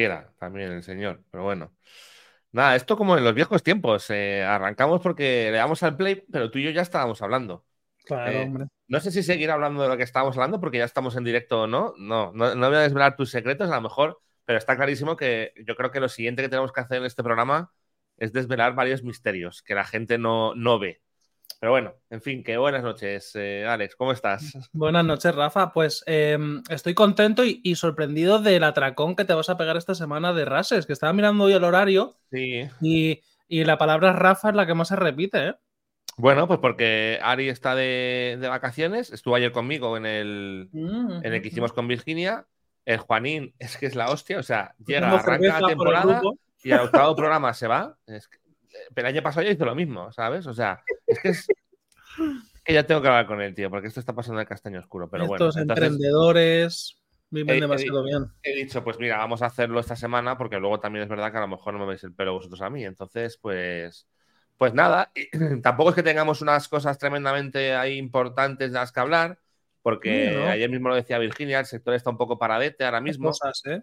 quiera también el señor, pero bueno. Nada, esto como en los viejos tiempos. eh, arrancamos porque le damos al play, pero tú y yo ya estábamos hablando. Claro, Eh, hombre. No sé si seguir hablando de lo que estábamos hablando porque ya estamos en directo o no. No, no, no voy a desvelar tus secretos a lo mejor, pero está clarísimo que yo creo que lo siguiente que tenemos que hacer en este programa es desvelar varios misterios que la gente no, no ve. Pero bueno, en fin, que buenas noches, eh, Alex, ¿cómo estás? Buenas noches, Rafa. Pues eh, estoy contento y, y sorprendido del atracón que te vas a pegar esta semana de Rases, que estaba mirando hoy el horario Sí. y, y la palabra Rafa es la que más se repite, ¿eh? Bueno, pues porque Ari está de, de vacaciones, estuvo ayer conmigo en el, Mm, en el que hicimos con Virginia. El Juanín es que es la hostia, o sea, llega, arranca la temporada y al octavo programa se va. Es que- pero el año pasado ya hizo lo mismo, ¿sabes? O sea, es que es que ya tengo que hablar con él, tío, porque esto está pasando en el castaño oscuro. Pero bueno, Estos entonces emprendedores viven Eh, demasiado bien. he dicho, pues mira, vamos a hacerlo esta semana, porque luego también es verdad que a lo mejor no me veis el pelo vosotros a mí. Entonces, pues, pues nada, tampoco es que tengamos unas cosas tremendamente ahí importantes de las que hablar, porque ayer mismo lo decía Virginia, el sector está un poco paradete ahora mismo. Cosas, ¿eh?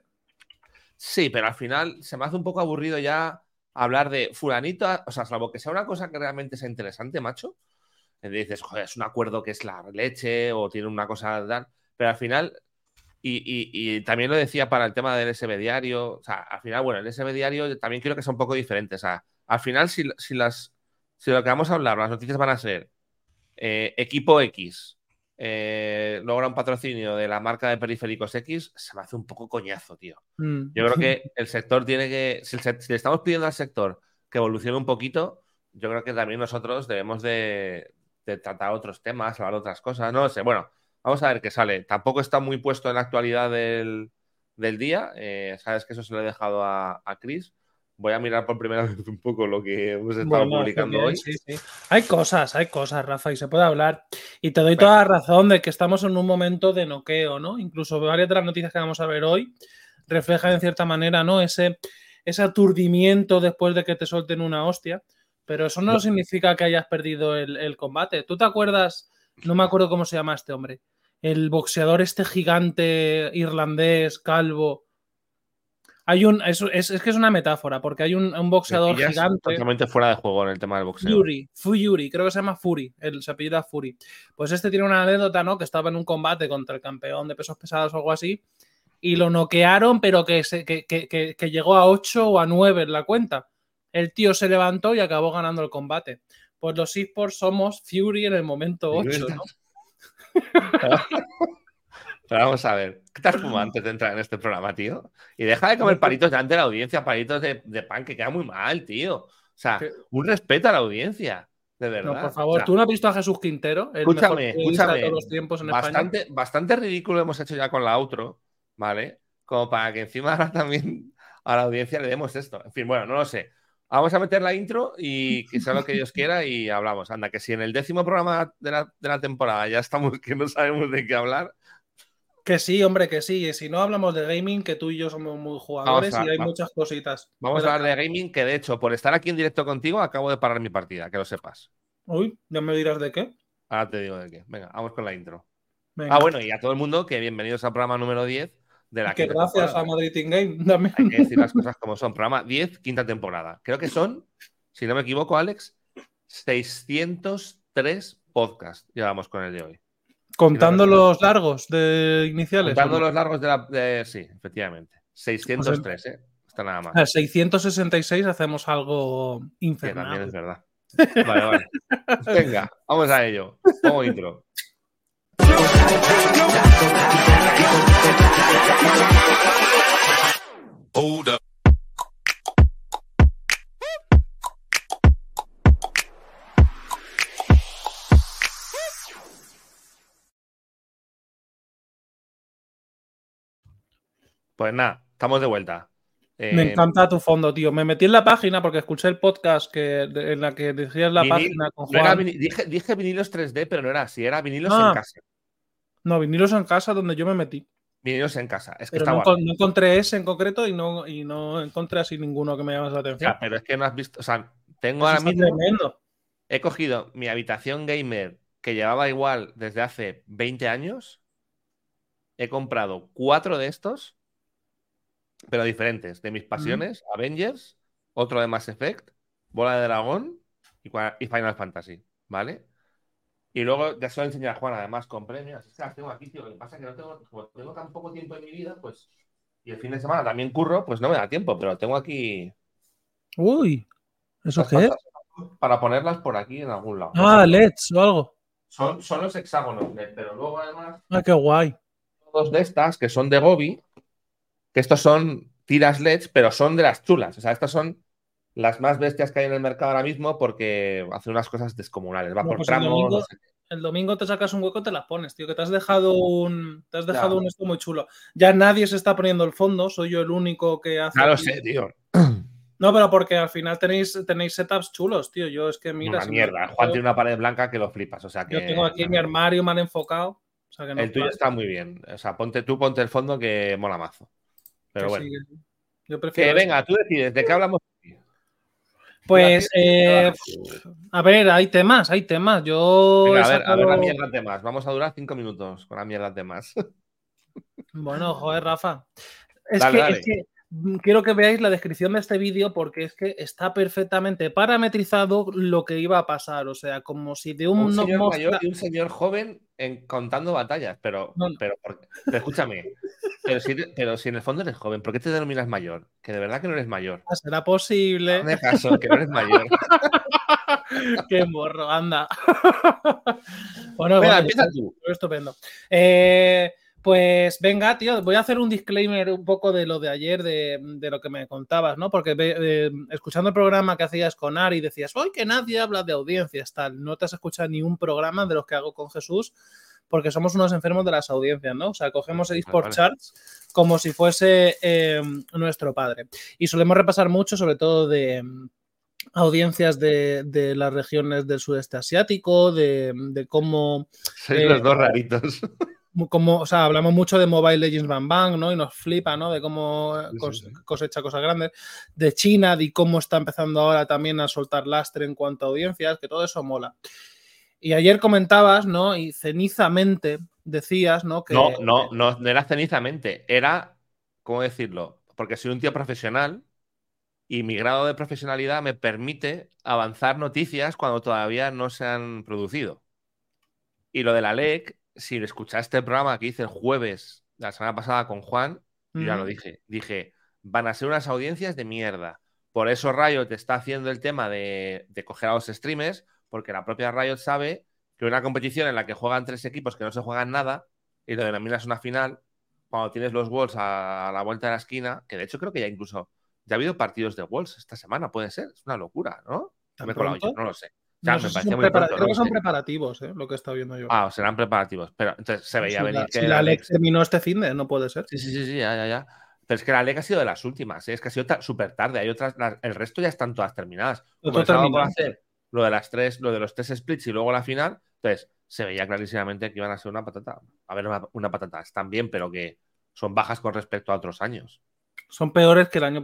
Sí, pero al final se me hace un poco aburrido ya hablar de fulanito, o sea, salvo que sea una cosa que realmente sea interesante, macho. eh, Dices, joder, es un acuerdo que es la leche o tiene una cosa tal, pero al final, y, y- y también lo decía para el tema del SB diario, o sea, al final, bueno, el SB diario también quiero que sea un poco diferente, o sea, al final, si, si las, si lo que vamos a hablar, las noticias van a ser eh, equipo X, eh, logra un patrocinio de la marca de periféricos X, se me hace un poco coñazo, tío. Mm. Yo creo que el sector tiene que, si, el sec- si le estamos pidiendo al sector que evolucione un poquito, yo creo que también nosotros debemos de, de tratar otros temas, hablar de otras cosas, no lo sé. Bueno, vamos a ver qué sale. Tampoco está muy puesto en la actualidad del, del día, eh, sabes que eso se lo he dejado a, a Chris. Voy a mirar por primera vez un poco lo que hemos estado Bueno, publicando bien, hoy. sí, sí. Hay cosas, hay cosas, Rafa, y se puede hablar. Y te doy toda la razón de que estamos en un momento de noqueo, ¿no? Incluso varias de las noticias que vamos a ver hoy reflejan en cierta manera, ¿no? Ese, ese aturdimiento después de que te suelten una hostia. Pero eso no significa que hayas perdido el, el combate. ¿Tú te acuerdas? No me acuerdo cómo se llama este hombre. El boxeador este gigante irlandés, calvo. Hay un. Es, es- es que es una metáfora, porque hay un, un boxeador gigante. totalmente fuera de juego en el tema del boxeo. Fury, Fury, creo que se llama Fury, el, se apellida Fury. Pues este tiene una anécdota, ¿no? Que estaba en un combate contra el campeón de pesos pesados o algo así, y lo noquearon, pero que, se- que, que- que- que llegó a 8 o a 9 en la cuenta. El tío se levantó y acabó ganando el combate. Pues los esports somos Fury en el momento 8, ¿no? Pero vamos a ver, ¿qué te has fumado antes de entrar en este programa, tío? Y deja de comer palitos delante de la audiencia, palitos de, de pan, que queda muy mal, tío. O sea, ¿Qué? un respeto a la audiencia, de verdad. No, por O favor, sea, ¿tú no has visto a Jesús Quintero? El Escúchame, mejor escúchame. de todos los tiempos en España. bastante, bastante ridículo hemos hecho ya con la outro, ¿vale? Como para que encima ahora también a la audiencia le demos esto. En fin, bueno, no lo sé. Vamos a meter la intro y que sea lo que Dios quiera y hablamos. Anda, que si en el décimo programa de la, de la temporada ya estamos que no sabemos de qué hablar, Que sí, hombre, que sí. Y si no hablamos de gaming, que tú y yo somos muy jugadores a- y hay muchas cositas. Vamos Pero- a hablar de gaming, que de hecho, por estar aquí en directo contigo, acabo de parar mi partida, que lo sepas. Uy, ya me dirás de qué. Ahora te digo de qué. Venga, vamos con la intro. Venga. Ah, bueno, y a todo el mundo, que bienvenidos al programa número 10 de la que gracias temporada. a Madrid in Game también. Hay que decir las cosas como son. Programa 10, quinta temporada. Creo que son, si no me equivoco, Alex, 603 podcasts llevamos con el de hoy. Contando los largos de iniciales. Contando los largos de la. de- sí, efectivamente. 603, ¿eh? Está nada más. A 666 hacemos algo Que también infernal. es verdad. Vale, vale. Venga, vamos a ello. Como intro. Hold up. Pues nada, estamos de vuelta. Eh, Me encanta tu fondo, tío. Me metí en la página porque escuché el podcast que, en la que decías la vinil- página con no era Juan. dije, dije vinilos 3D, pero no era así, era vinilos Ah. en casa. No, vinilos en casa donde yo me metí. Vinilos en casa. Es que Pero está no, encontré ese en concreto y no, y no encontré así ninguno que me llamase la atención. pero es que no has visto. O sea, tengo Eso ahora mismo. tremendo. He cogido mi habitación gamer que llevaba igual desde hace 20 años. He comprado cuatro de estos pero diferentes. De mis pasiones, Avengers, otro de Mass Effect, Bola de Dragón y, Final Fantasy, ¿vale? Y luego ya se lo enseñar a Juan, además, con premios. Es que las tengo aquí, tío. Lo que pasa es que no tengo, como tengo tan poco tiempo en mi vida, pues. Y el fin de semana también curro, pues no me da tiempo, pero tengo aquí. Uy, ¿eso qué es? Para ponerlas por aquí en algún lado. Ah, LEDs o algo. Son, son los hexágonos pero luego además. Ah, qué guay. Dos de estas que son de Gobi, que estos son tiras LEDs, pero son de las chulas. O sea, estas son las más bestias que hay en el mercado ahora mismo porque hacen unas cosas descomunales. Va por pues tramos. El domingo, te sacas un hueco, te las pones, tío, que te has dejado un. Te has dejado un esto muy chulo. Ya nadie se está poniendo el fondo, soy yo el único que hace. Claro, sé, tío. No, pero porque al final tenéis, tenéis setups chulos, tío. Yo es que mira. Una mierda. Juan tiene una pared blanca que lo flipas. O sea que. Yo tengo aquí mi armario mal enfocado. el tuyo está muy bien. O sea, ponte tú, ponte el fondo que mola mazo. Pero bueno. yo prefiero que venga, tú decides, ¿de qué hablamos? Pues, eh, a ver, hay temas, hay temas. Yo. a, ver, a ver la mierda de temas. Vamos a durar cinco minutos con la mierda de temas. Bueno, joder, Rafa. Es, que, quiero que veáis la descripción de este vídeo porque es que está perfectamente parametrizado lo que iba a pasar. O sea, como si de un, un señor mayor y un señor joven en, contando batallas. Pero, pero, escúchame, pero si, pero si, en el fondo eres joven, ¿por qué te denominas mayor? Que de verdad que no eres mayor. Ah, será posible. No caso, que no eres mayor. Qué morro, anda. bueno, Venga, empieza tú. Estupendo. Eh. Pues venga, tío, voy a hacer un disclaimer un poco de lo de ayer, de, lo que me contabas, ¿no? Porque eh, escuchando el programa que hacías con Ari decías, hoy que nadie habla de audiencias, tal. No te has escuchado ni un programa de los que hago con Jesús, porque somos unos enfermos de las audiencias, ¿no? O sea, cogemos el eSport Charts como si fuese eh, nuestro padre. Y solemos repasar mucho, sobre todo de audiencias de, las regiones del sudeste asiático, de, cómo... Sois los dos raritos. Como, o sea, hablamos mucho de Mobile Legends Bang Bang, ¿no? Y nos flipa, ¿no? De cómo cosecha cosas grandes. De China, de cómo está empezando ahora también a soltar lastre en cuanto a audiencias, que todo eso mola. Y ayer comentabas, ¿no? Y cenizamente decías, ¿no? Que, no, no, no, no era cenizamente, era, ¿cómo decirlo? Porque soy un tío profesional y mi grado de profesionalidad me permite avanzar noticias cuando todavía no se han producido. Y lo de la LEC si escuchaste el programa que hice el jueves la semana pasada con Juan, yo ya lo dije, dije, van a ser unas audiencias de mierda. Por eso Riot está haciendo el tema de, coger a los streamers, porque la propia Riot sabe que una competición en la que juegan tres equipos que no se juegan nada y lo denominas una final, cuando tienes los Wolves a, la vuelta de la esquina, que de hecho creo que ya incluso ya ha habido partidos de Wolves esta semana, puede ser, es una locura, ¿no? Me he no lo sé creo que son preparativos, ¿eh? lo que he estado viendo yo. Ah, serán preparativos. Pero entonces se veía venir que. Si la Alex terminó este fin de, no puede ser. Sí, sí, sí, sí, ya, ya, ya. Pero es que la Alex ha sido de las últimas, ¿eh? es que ha sido súper tarde. Hay otras, el resto ya están todas terminadas. Como por hacer lo de las tres, lo de los tres splits y luego la final, entonces se veía clarísimamente que iban a ser una patata. A ver, una, una patata, están bien, pero que son bajas con respecto a otros años son peores que el año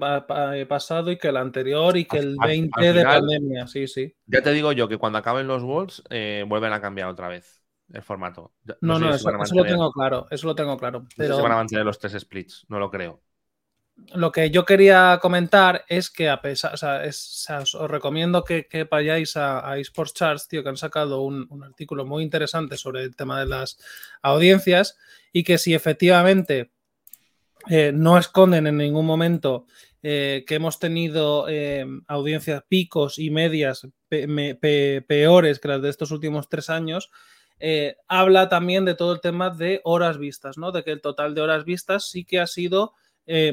eh, pasado y que el anterior y que el 20 de pandemia, sí, sí. Ya te digo yo que cuando acaben los Wolves eh, vuelven a cambiar otra vez el formato. No, no, eso, lo tengo claro, eso lo tengo claro. Pero... se van a mantener los tres splits, no lo creo. Lo que yo quería comentar es que a pesar, o sea, os recomiendo que, vayáis a, eSports Charts, tío, que han sacado un, un artículo muy interesante sobre el tema de las audiencias y que si efectivamente eh, no esconden en ningún momento eh, que hemos tenido eh, audiencias picos y medias peores que las de estos últimos tres años. habla también de todo el tema de horas vistas, ¿no? De que el total de horas vistas sí que ha sido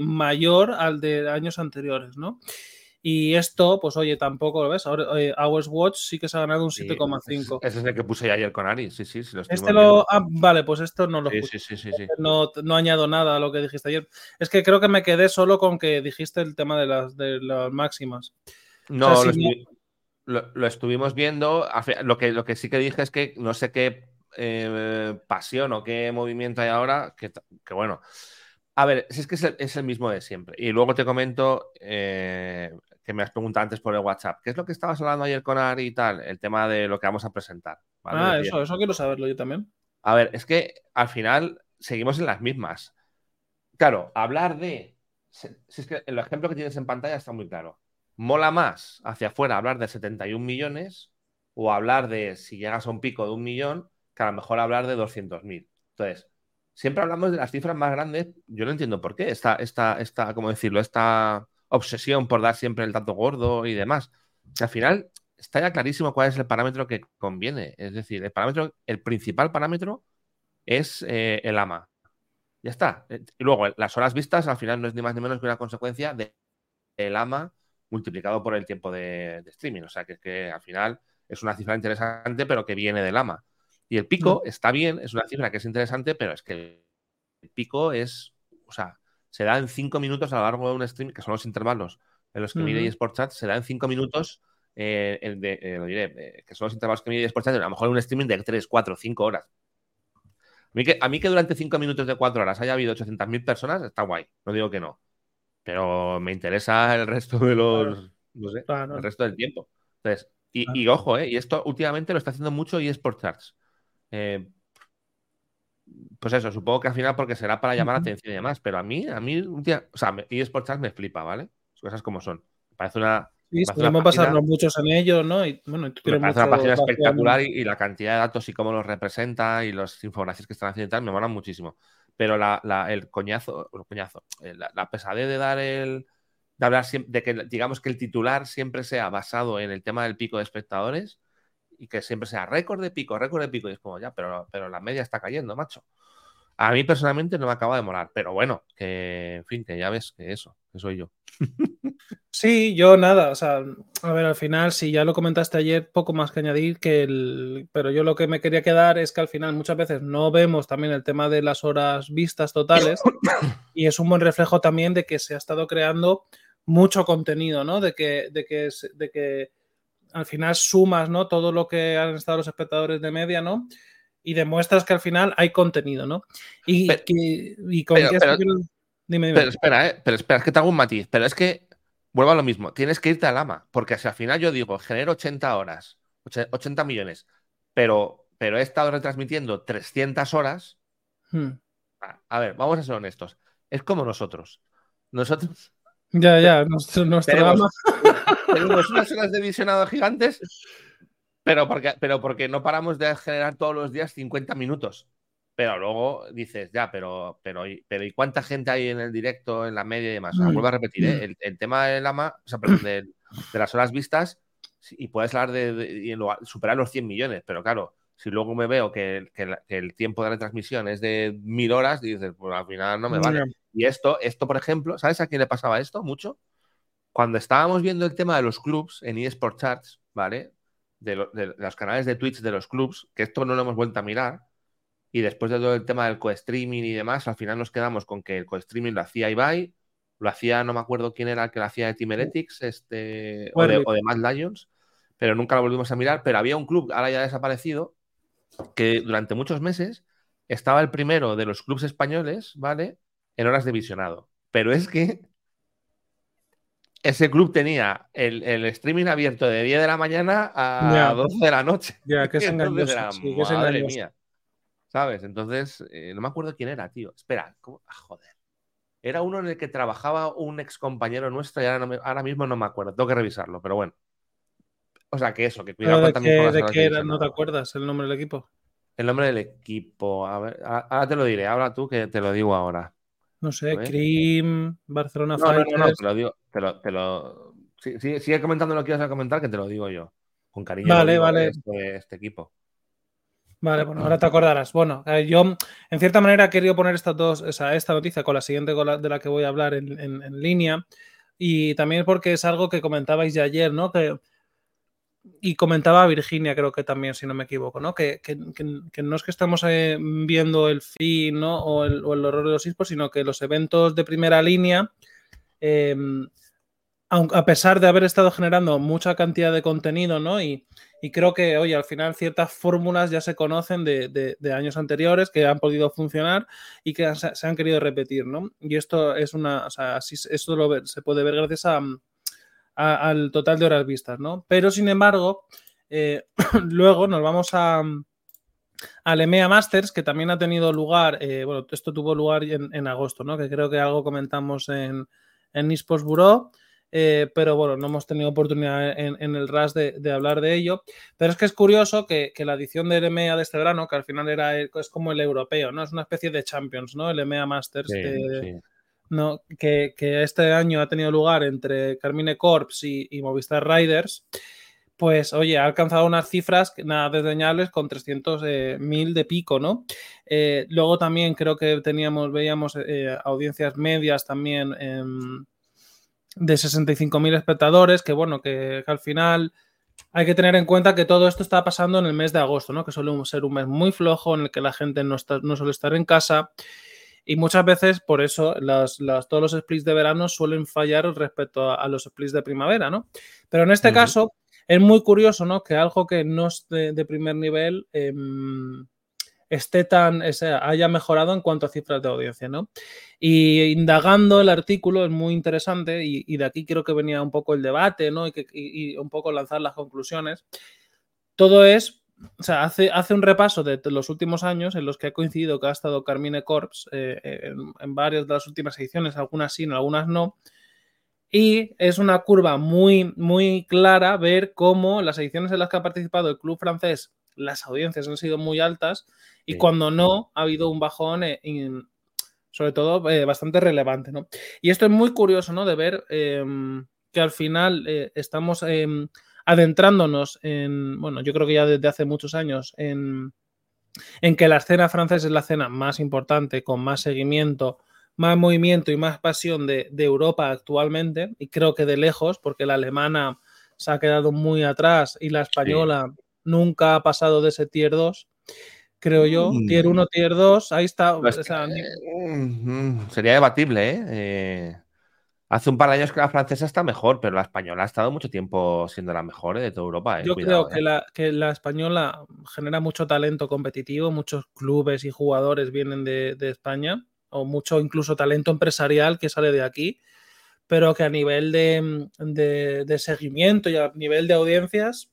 mayor al de años anteriores, ¿no? Y esto, pues oye, tampoco lo ves. Ahora, Hours Watch sí que se ha ganado un 7,5. ese es el que puse ayer con Ari, sí, sí. sí lo este lo. Ah, vale, pues esto no lo puse. Sí, sí, sí, no, no, añado nada a lo que dijiste ayer. Es que creo que me quedé solo con que dijiste el tema de las, de las máximas. No, lo, estuvimos viendo. Lo que, lo que sí que dije es que no sé qué eh, pasión o qué movimiento hay ahora. Que, que bueno. A ver, si es que es el, mismo de siempre. Y luego te comento eh, que me has preguntado antes por el WhatsApp. ¿Qué es lo que estabas hablando ayer con Ari y tal? El tema de lo que vamos a presentar. Ah, eso, eso quiero saberlo yo también. A ver, es que al final seguimos en las mismas. Claro, hablar de si es que el ejemplo que tienes en pantalla está muy claro. Mola más hacia afuera hablar de 71 millones o hablar de si llegas a un pico de un millón que a lo mejor hablar de 200.000. Entonces, siempre hablamos de las cifras más grandes. Yo no entiendo por qué. Esta, esta, esta, ¿cómo decirlo? Esta obsesión por dar siempre el dato gordo y demás. al final está ya clarísimo cuál es el parámetro que conviene. Es decir, el parámetro, el principal parámetro es eh, el AMA. Ya está. Y luego, las horas vistas al final no es ni más ni menos que una consecuencia del el AMA multiplicado por el tiempo de, streaming. O sea, que, que al final es una cifra interesante, pero que viene del AMA. Y el pico está bien, es una cifra que es interesante, pero es que el pico es, o sea, se da en cinco minutos a lo largo de un stream, que son los intervalos en los que mide eSports Chat, se da en cinco minutos, eh, el de, eh, lo diré, eh, que son los intervalos que mide eSports Chat, a lo mejor un streaming de tres, cuatro, cinco horas. A mí, que, a mí que durante cinco minutos de cuatro horas haya habido 800.000 personas, está guay, no digo que no. Pero me interesa el resto de los, no sé, el resto del tiempo. Entonces, y, ojo, y esto últimamente lo está haciendo mucho eSports Charts. Pues eso, supongo que al final porque será para llamar la atención y demás, pero a mí, a mí, un día, o sea, eSports Charts me flipa, ¿vale? Cosas como son. Me parece una, Sí, podemos pasarnos muchos en ello, ¿no? Y, bueno, tú me parece una página espectacular y, la cantidad de datos y cómo los representa y las infografías que están haciendo y tal me molan muchísimo. Pero la, el coñazo, el coñazo eh, la, pesadez de dar el. de hablar de que, digamos, que el titular siempre sea basado en el tema del pico de espectadores y que siempre sea récord de pico, récord de pico. Y es como, ya, pero, pero la media está cayendo, macho. A mí personalmente no me acaba de molar, pero bueno, que en fin, que ya ves que eso, que soy yo. Sí, yo nada, o sea, a ver, al final, si ya lo comentaste ayer, poco más que añadir que el, pero yo lo que me quería quedar es que al final muchas veces no vemos también el tema de las horas vistas totales y es un buen reflejo también de que se ha estado creando mucho contenido, ¿no? De que, de que, de que al final sumas, ¿no? Todo lo que han estado los espectadores de media, ¿no? y demuestras que al final hay contenido, ¿no? Y, pero, pero, espera, ¿eh? pero espera, es que te hago un matiz, pero es que vuelvo a lo mismo, tienes que irte al AMA, porque si al final yo digo, genero 80 horas, 80 millones, pero, pero he estado retransmitiendo 300 horas, hmm. a, ver, vamos a ser honestos, es como nosotros. Nosotros... Ya, ya, nuestro, tenemos, tenemos unas horas de visionado gigantes pero porque, pero porque no paramos de generar todos los días 50 minutos. Pero luego dices, ya, pero, pero, pero ¿y cuánta gente hay en el directo, en la media y demás? O vuelvo a repetir, ¿eh? el, el, tema del ama, o sea, perdón, de, las horas vistas, y puedes hablar de, superar los 100 millones, pero claro, si luego me veo que, que, el tiempo de retransmisión es de mil horas, dices, pues al final no me vale. Y esto, esto, por ejemplo, ¿sabes a quién le pasaba esto mucho? Cuando estábamos viendo el tema de los clubs en eSport Charts, ¿vale? de, los canales de Twitch de los clubs, que esto no lo hemos vuelto a mirar. Y después de todo el tema del co-streaming y demás, al final nos quedamos con que el co-streaming lo hacía Ibai, lo hacía, no me acuerdo quién era el que lo hacía de Team Heretics, este, o, de, o de Mad Lions, pero nunca lo volvimos a mirar. Pero había un club, ahora ya desaparecido, que durante muchos meses estaba el primero de los clubs españoles, ¿vale? En horas de visionado. Pero es que ese club tenía el, streaming abierto de 10 de la mañana a 12 de la noche. Ya, que es madre mía. ¿Sabes? Entonces, eh, no me acuerdo quién era, tío. Espera, ¿cómo? Ah, joder. Era uno en el que trabajaba un ex compañero nuestro y ahora, mismo no me acuerdo. Tengo que revisarlo, pero bueno. O sea, que eso, que cuidado de también ¿De qué era? ¿No te acuerdas el nombre del equipo? El nombre del equipo. A ver, ahora te lo diré. Habla tú que te lo digo ahora. No sé, Cream, Barcelona no, No, no, te lo digo, te lo, te lo... sigue comentando lo que ibas a comentar, que te lo digo yo. Con cariño. Vale, vale. Este, este, equipo. Vale, bueno, ahora te acordarás. Bueno, eh, yo en cierta manera he querido poner estas dos, esta noticia con la siguiente de la que voy a hablar en, en línea. Y también porque es algo que comentabais ya ayer, ¿no? Que y comentaba Virginia, creo que también, si no me equivoco, ¿no? Que, no es que estamos eh, viendo el fin ¿no? o, el, horror de los esports, sino que los eventos de primera línea, em, a pesar de haber estado generando mucha cantidad de contenido, ¿no? Y, creo que, oye, al final ciertas fórmulas ya se conocen de, años anteriores que han podido funcionar y que se, han querido repetir, ¿no? Y esto es una, o sea, esto lo, se puede ver gracias a al total de horas vistas, ¿no? Pero sin embargo, eh, luego nos vamos a, al EMEA Masters, que también ha tenido lugar, eh, bueno, esto tuvo lugar en, agosto, ¿no? Que creo que algo comentamos en, en Bureau. Eh, pero bueno, no hemos tenido oportunidad en, el RAS de, hablar de ello. Pero es que es curioso que, la edición del EMEA de este verano, que al final era es como el europeo, ¿no? Es una especie de Champions, ¿no? El EMEA Masters. ¿No? Que, este año ha tenido lugar entre Carmine Corps y, Movistar Riders, pues oye, ha alcanzado unas cifras nada desdeñables con 300.000 eh, de pico, ¿no? Eh, luego también creo que teníamos, veíamos audiencias medias también de 65.000 espectadores, que bueno, que, al final hay que tener en cuenta que todo esto está pasando en el mes de agosto, ¿no? Que suele ser un mes muy flojo en el que la gente no, está, no suele estar en casa. Y muchas veces, por eso, las, todos los splits de verano suelen fallar respecto a, los splits de primavera, ¿no? Pero en este caso, es muy curioso, ¿no? Que algo que no es de, primer nivel em, esté tan, haya mejorado en cuanto a cifras de audiencia, ¿no? Y indagando el artículo es muy interesante y, de aquí creo que venía un poco el debate, ¿no? Y, un poco lanzar las conclusiones. Todo es, o sea, hace, hace un repaso de los últimos años en los que ha coincidido que ha estado Carmine Corps eh, en, en, varias de las últimas ediciones, algunas sí, algunas no. Y es una curva muy, muy clara ver cómo las ediciones en las que ha participado el club francés, las audiencias han sido muy altas y cuando no, ha habido un bajón, eh, sobre todo eh, bastante relevante, ¿no? Y esto es muy curioso, ¿no? De ver em, que al final eh, estamos em, adentrándonos en, bueno, yo creo que ya desde hace muchos años, en, en que la escena francesa es la escena más importante, con más seguimiento, más movimiento y más pasión de, Europa actualmente, y creo que de lejos, porque la alemana se ha quedado muy atrás y la española nunca ha pasado de ese tier 2 creo yo. Tier 1, Tier 2, ahí está. sería debatible, ¿eh? ¿eh? Hace un par de años que la francesa está mejor, pero la española ha estado mucho tiempo siendo la mejor ¿eh? de toda Europa. ¿eh? Yo creo que, la, que la española genera mucho talento competitivo, muchos clubes y jugadores vienen de, España, o mucho incluso talento empresarial que sale de aquí, pero que a nivel de, seguimiento y a nivel de audiencias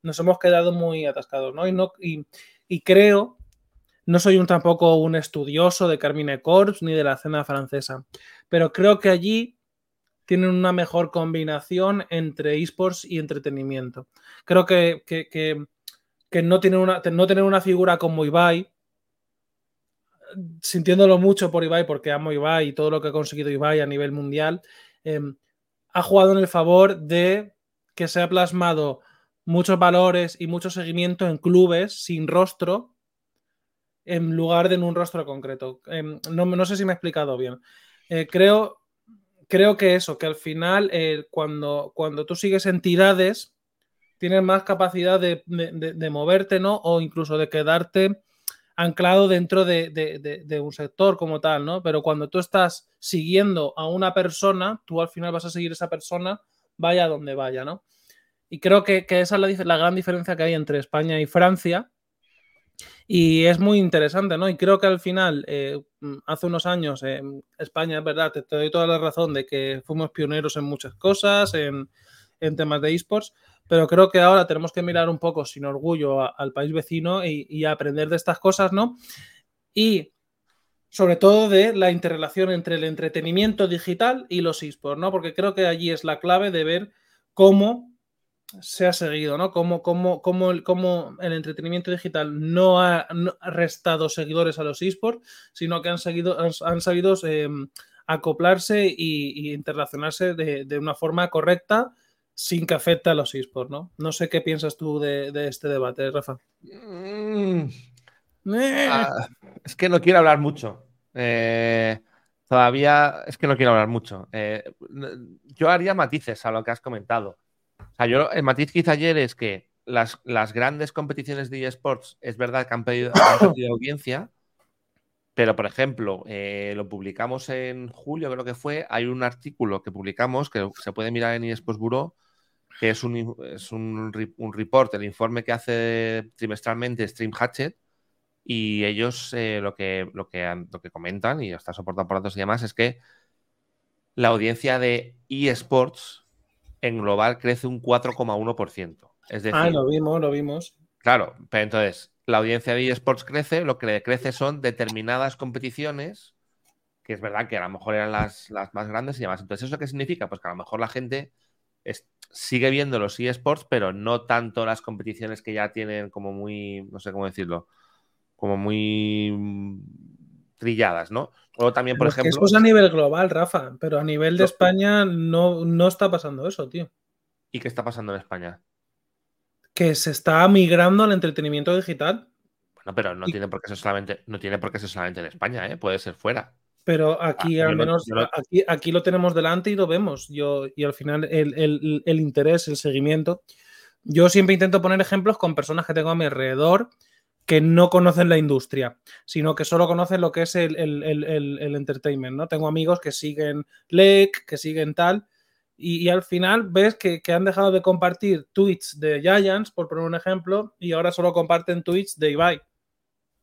nos hemos quedado muy atascados, ¿no? Y, no, y, y creo, no soy un, tampoco un estudioso de Carmine Corps ni de la cena francesa, pero creo que allí tienen una mejor combinación entre esports y entretenimiento. Creo que, no, tener una, no tener una figura como Ibai, sintiéndolo mucho por Ibai, porque amo Ibai y todo lo que ha conseguido Ibai a nivel mundial, em, ha jugado en el favor de que se ha plasmado muchos valores y mucho seguimiento en clubes sin rostro en lugar de en un rostro concreto. Em, no, sé si me he explicado bien. Eh, creo, creo que eso, que al final eh, cuando, cuando tú sigues entidades, tienes más capacidad de, moverte, ¿no? O incluso de quedarte anclado dentro de, de, un sector como tal, ¿no? Pero cuando tú estás siguiendo a una persona, tú al final vas a seguir esa persona, vaya donde vaya, ¿no? Y creo que, esa es la, gran diferencia que hay entre España y Francia. Y es muy interesante, ¿no? Y creo que al final, eh, hace unos años, en España, es verdad, te, doy toda la razón de que fuimos pioneros en muchas cosas, en, temas de esports, pero creo que ahora tenemos que mirar un poco sin orgullo al país vecino y, aprender de estas cosas, ¿no? Y sobre todo de la interrelación entre el entretenimiento digital y los esports, ¿no? Porque creo que allí es la clave de ver cómo se ha seguido, ¿no? Cómo, el, el, entretenimiento digital no ha, restado seguidores a los esports, sino que han, seguido, han, sabido em, acoplarse y, interrelacionarse de, una forma correcta sin que afecte a los esports, ¿no? No sé qué piensas tú de, este debate, Rafa. Mm. Eh. Ah, es que no quiero hablar mucho. Eh, todavía es que no quiero hablar mucho. Eh, yo haría matices a lo que has comentado yo, el matiz que hice ayer es que las, las grandes competiciones de eSports es verdad que han pedido, audiencia, pero por ejemplo, eh, lo publicamos en julio, creo que fue. Hay un artículo que publicamos que se puede mirar en eSports Bureau, que es un, es un, un report, el informe que hace trimestralmente Stream Hatchet. Y ellos eh, lo, que, lo, que, lo que comentan, y está soportado por datos y demás, es que la audiencia de eSports en global crece un 4,1%. Es decir, ah, lo vimos, lo vimos. Claro, pero entonces, la audiencia de eSports crece, lo que crece son determinadas competiciones, que es verdad que a lo mejor eran las, las más grandes y demás. Entonces, ¿eso qué significa? Pues que a lo mejor la gente sigue viendo los eSports, pero no tanto las competiciones que ya tienen como muy, no sé cómo decirlo, como muy trilladas, ¿no? O también, por ejemplo. eso es a nivel global, Rafa, pero a nivel de España no, no está pasando eso, tío. ¿Y qué está pasando en España? Que se está migrando al entretenimiento digital. Bueno, pero no tiene por qué ser solamente, no tiene por qué ser solamente en España, ¿eh? puede ser fuera. Pero aquí ah, al menos, aquí, aquí, lo tenemos delante y lo vemos. Yo, y al final el, el, interés, el seguimiento. Yo siempre intento poner ejemplos con personas que tengo a mi alrededor que no conocen la industria, sino que solo conocen lo que es el, entertainment, ¿no? Tengo amigos que siguen LEC, que siguen tal, y, al final ves que, que, han dejado de compartir tweets de Giants, por poner un ejemplo, y ahora solo comparten tweets de Ibai,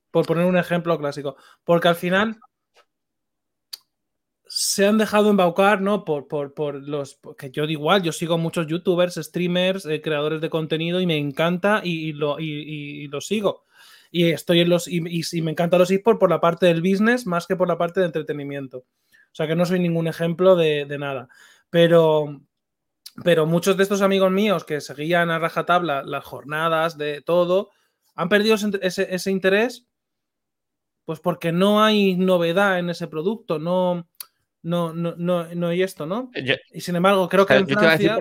por poner un ejemplo clásico. Porque al final se han dejado embaucar, ¿no? Por, por, los. Que yo igual, yo sigo muchos youtubers, streamers, eh, creadores de contenido y me encanta y, lo, y, lo sigo. Y estoy en los. Y, me encanta los esports por la parte del business más que por la parte de entretenimiento. O sea que no soy ningún ejemplo de, nada. Pero. Pero muchos de estos amigos míos que seguían a rajatabla las jornadas de todo, han perdido ese, ese interés, pues porque no hay novedad en ese producto, no, no, no, no, no hay esto, ¿no? Y sin embargo, creo que en Francia.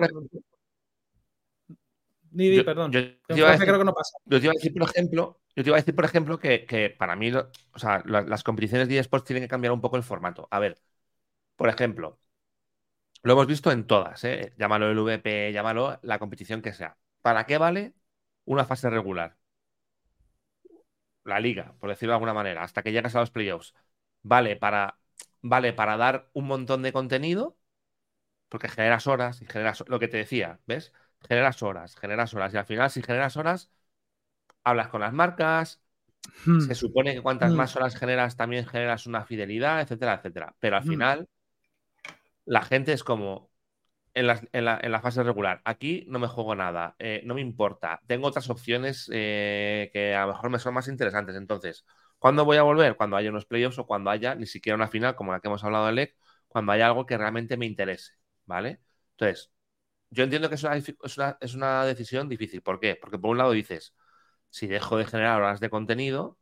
Yo, perdón. Yo te iba a decir, creo que no pasa. Yo te iba a decir, por ejemplo, yo te iba a decir, por ejemplo, que, para mí, o sea, las competiciones de eSports tienen que cambiar un poco el formato. A ver, por ejemplo, lo hemos visto en todas, ¿eh? llámalo el VP, llámalo la competición que sea. ¿Para qué vale una fase regular? La liga, por decirlo de alguna manera, hasta que llegas a los playoffs. Vale para vale para dar un montón de contenido, porque generas horas y generas lo que te decía, ¿ves? Generas horas, generas horas y al final si generas horas, hablas con las marcas, hmm. se supone que cuantas hmm. más horas generas también generas una fidelidad, etcétera, etcétera. Pero al hmm. final la gente es como en la, fase regular, aquí no me juego nada, eh, no me importa, tengo otras opciones eh, que a lo mejor me son más interesantes, entonces ¿Cuándo voy a volver? Cuando haya unos playoffs o cuando haya ni siquiera una final como la que hemos hablado de LEC, cuando haya algo que realmente me interese, ¿vale? Entonces, yo entiendo que es una, decisión difícil. ¿Por qué? Porque por un lado dices, si dejo de generar horas de contenido,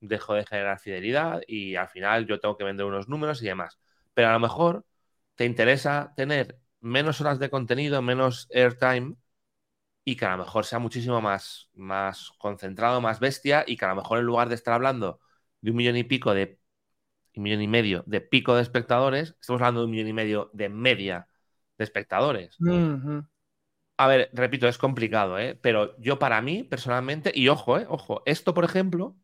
dejo de generar fidelidad y al final yo tengo que vender unos números y demás. Pero a lo mejor te interesa tener menos horas de contenido, menos airtime y que a lo mejor sea muchísimo más, más concentrado, más bestia y que a lo mejor en lugar de estar hablando de un millón y pico de un millón y medio de pico de espectadores, estamos hablando de un millón y medio de media de espectadores. A ver, repito, es complicado, ¿eh? pero yo para mí, personalmente, y ojo, ¿eh? ojo, esto, por ejemplo,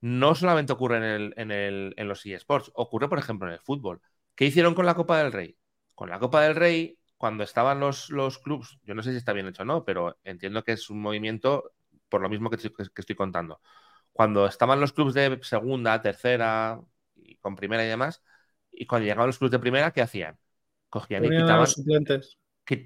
no solamente ocurre en, el, en, el, en los eSports, ocurre, por ejemplo, en el fútbol. ¿Qué hicieron con la Copa del Rey? Con la Copa del Rey cuando estaban los, los clubs, yo no sé si está bien hecho o no, pero entiendo que es un movimiento por lo mismo que, estoy contando. Cuando estaban los clubs de segunda, tercera, y con primera y demás, y cuando llegaban los clubs de primera, ¿qué hacían? Cogían y quitaban.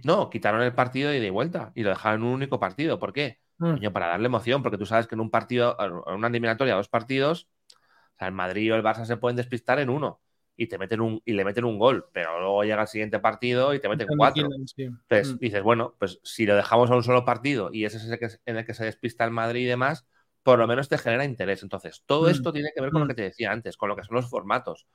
no, quitaron el partido y de vuelta y lo dejaron en un único partido. ¿Por qué? Mm. para darle emoción, porque tú sabes que en un partido, en una eliminatoria, dos partidos, o sea, el Madrid o el Barça se pueden despistar en uno y te meten un y le meten un gol, pero luego llega el siguiente partido y te meten cuatro. Entonces mm. dices, bueno, pues si lo dejamos a un solo partido y ese es el que, en el que se despista el Madrid y demás, por lo menos te genera interés. Entonces, todo mm. esto tiene que ver con lo mm. que te decía antes, con lo que son los formatos.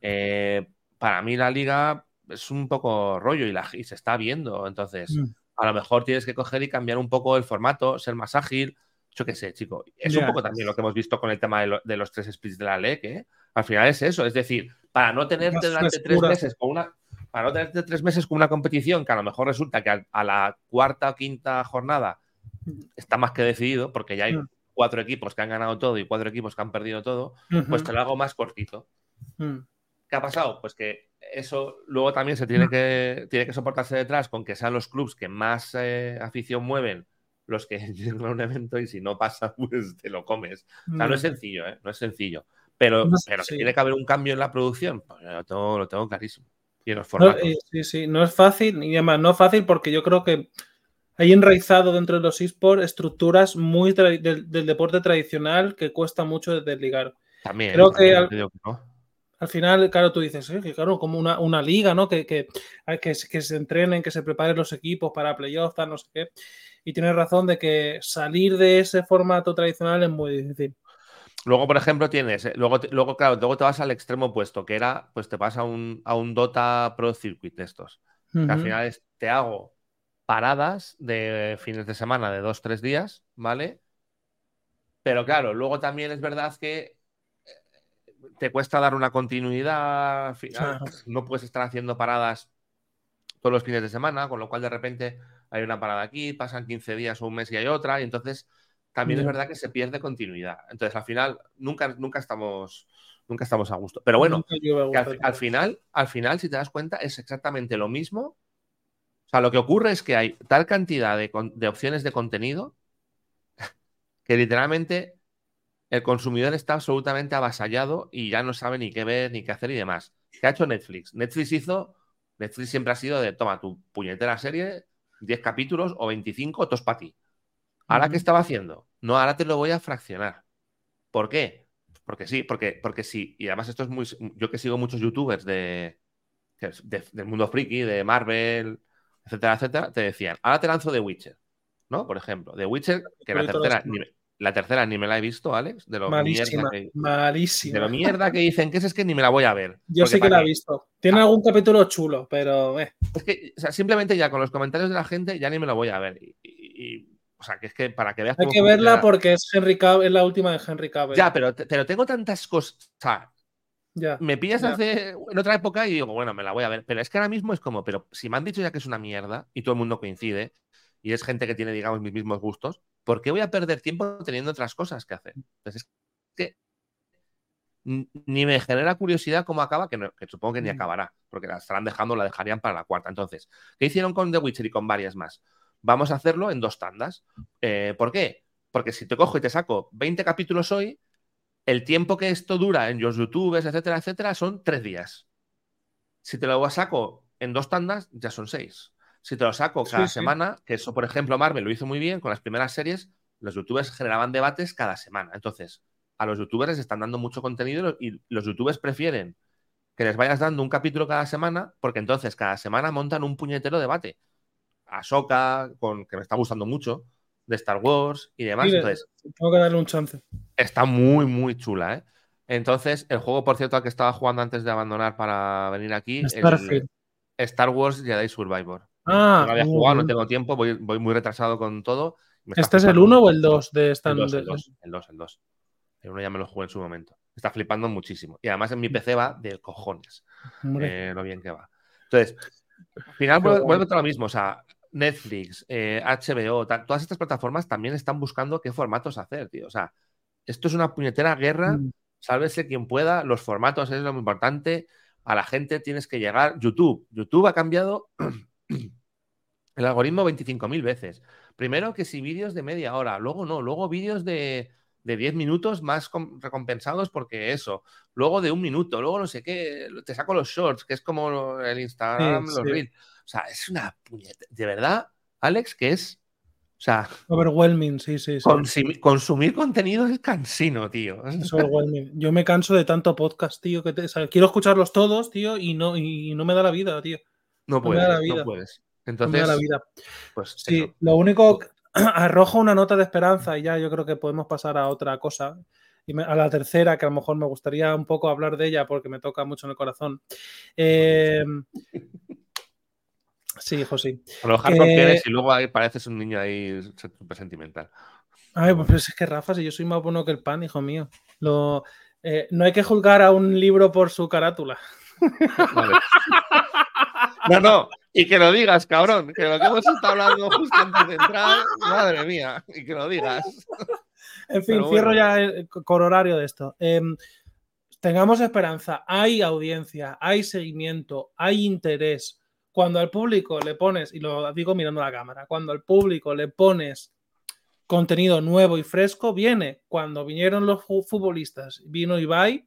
Eh, para mí la liga es un poco rollo y, la, y se está viendo. Entonces, a lo mejor tienes que coger y cambiar un poco el formato, ser más ágil. Yo qué sé, chico. Es un poco también lo que hemos visto con el tema de, los tres splits de la LEC, ¿eh? Al final es eso, es decir, para no tenerte durante tres meses con una para no tenerte tres meses con una competición que a lo mejor resulta que a, la cuarta o quinta jornada está más que decidido, porque ya hay mm. cuatro equipos que han ganado todo y cuatro equipos que han perdido todo, pues te lo hago más cortito. Mm. ¿Qué ha pasado? Pues que eso luego también se tiene mm. que, tiene que soportarse detrás con que sean los clubes que más eh, afición mueven los que llegan a un evento y si no pasa, pues te lo comes. O sea, no es sencillo, ¿eh? No es sencillo. Pero, pero tiene que haber un cambio en la producción, pues lo tengo, lo clarísimo. Y en los formatos. sí, sí, no es fácil, y además no es fácil porque yo creo que hay enraizado dentro de los esports estructuras muy del, deporte tradicional que cuesta mucho desligar. También. Creo que, al, final, claro, tú dices, eh, que claro, como una, liga, ¿no? Que, que, que, se entrenen, que se preparen los equipos para playoffs, no sé qué. Y tienes razón de que salir de ese formato tradicional es muy difícil. Luego, por ejemplo, tienes, eh, luego, luego, claro, luego te vas al extremo opuesto, que era, pues te pasa a un, a un Dota Pro Circuit de estos. que al final es, te hago paradas de fines de semana de dos, tres días, ¿vale? Pero claro, luego también es verdad que te cuesta dar una continuidad, no puedes estar haciendo paradas todos los fines de semana, con lo cual de repente hay una parada aquí, pasan 15 días o un mes y hay otra, y entonces también es verdad que se pierde continuidad. Entonces, al final, nunca, nunca estamos nunca estamos a gusto. Pero bueno, al, final, al final, si te das cuenta, es exactamente lo mismo sea, lo que ocurre es que hay tal cantidad de, opciones de contenido que literalmente el consumidor está absolutamente avasallado y ya no sabe ni qué ver, ni qué hacer y demás. ¿Qué ha hecho Netflix? Netflix hizo, Netflix siempre ha sido de, toma tu puñetera serie, 10 capítulos o 25, todos para ti. ¿Ahora qué estaba haciendo? No, ahora te lo voy a fraccionar. ¿Por qué? Porque sí, porque, porque sí. Y además esto es muy... Yo que sigo muchos youtubers de del mundo friki, de Marvel, etcétera, etcétera, te decían, ahora te lanzo The Witcher, ¿no? Por ejemplo, The Witcher, que la tercera, ni, la tercera ni me la he visto, Alex, de lo malísima, mierda que, De lo mierda que dicen que es, es que ni me la voy a ver. Yo sí que la he visto. Tiene ah. algún capítulo chulo, pero... Eh. Es que, o sea, simplemente ya con los comentarios de la gente ya ni me la voy a ver. Y, o sea, que es que para que veas... Hay que verla porque es Henry Cavill, es la última de Henry Cavill. Ya, pero, pero tengo tantas cosas... Sea, me pillas hace en otra época y digo, bueno, me la voy a ver. Pero es que ahora mismo es como, pero si me han dicho ya que es una mierda y todo el mundo coincide y es gente que tiene, digamos, mis mismos gustos, ¿por qué voy a perder tiempo teniendo otras cosas que hacer? Entonces es que ni me genera curiosidad cómo acaba, que, supongo que ni mm. acabará, porque la estarán dejando, la dejarían para la cuarta. Entonces, ¿qué hicieron con The Witcher y con varias más? Vamos a hacerlo en dos tandas. Eh, ¿Por qué? Porque si te cojo y te saco 20 capítulos hoy, el tiempo que esto dura en los youtubers, etcétera, etcétera, son tres días. Si te lo saco en dos tandas, ya son seis. Si te lo saco cada semana, que eso, por ejemplo, Marvel lo hizo muy bien con las primeras series, los youtubers generaban debates cada semana. Entonces, a los youtubers les están dando mucho contenido y los youtubers prefieren que les vayas dando un capítulo cada semana, porque entonces cada semana montan un puñetero debate. A Soca, con, que me está gustando mucho, de Star Wars y demás. Entonces, tengo que darle un chance. Está muy, muy chula, ¿eh? Entonces, el juego, por cierto, al que estaba jugando antes de abandonar para venir aquí, es Star Wars Jedi Survivor. Ah, no había jugado, no tengo tiempo, voy, muy retrasado con todo. ¿Este es el 1 o el 2 de esta el 2, el 2, el 2, el 2. El 1 ya me lo jugué en su momento. Está flipando muchísimo. Y además en mi PC va de cojones. Eh, lo bien que va. Entonces, al final vuelve a lo mismo. O sea, Netflix, HBO, eh, todas estas plataformas también están buscando qué formatos hacer, tío. O sea, esto es una puñetera guerra. Mm. Sálvese quien pueda. Los formatos es lo importante. A la gente tienes que llegar. YouTube. YouTube ha cambiado el algoritmo 25.000 veces. Primero que si vídeos de media hora, luego no, luego vídeos de, de 10 minutos más recompensados porque eso, luego de un minuto, luego no sé qué, te saco los shorts, que es como el Instagram, los reels. O sea, es una puñeta. De verdad, Alex, que es. O sea. Overwhelming, sí, sí. sí. Consumir, contenido es cansino, tío. Es overwhelming. Yo me canso de tanto podcast, tío. Que quiero escucharlos todos, tío, y no, y no me da la vida, tío. No puedes. No, puedes. Entonces. La vida. Pues sí, lo único. Arrojo una nota de esperanza y ya yo creo que podemos pasar a otra cosa y a la tercera, que a lo mejor me gustaría un poco hablar de ella porque me toca mucho en el corazón. Eh, Sí, hijo, sí. A lo mejor que eres y luego ahí pareces un niño ahí súper sentimental. Ay, pues es que Rafa, si yo soy más bueno que el pan, hijo mío. Lo, eh, no hay que juzgar a un libro por su carátula. No, no, y que lo digas, cabrón, que lo que hemos estado hablando justo antes de entrar, madre mía, y que lo digas. En fin, cierro ya el coronario de esto. Em, tengamos esperanza, hay audiencia, hay seguimiento, hay interés cuando al público le pones, y lo digo mirando la cámara, cuando al público le pones contenido nuevo y fresco, viene. Cuando vinieron los futbolistas, vino Ibai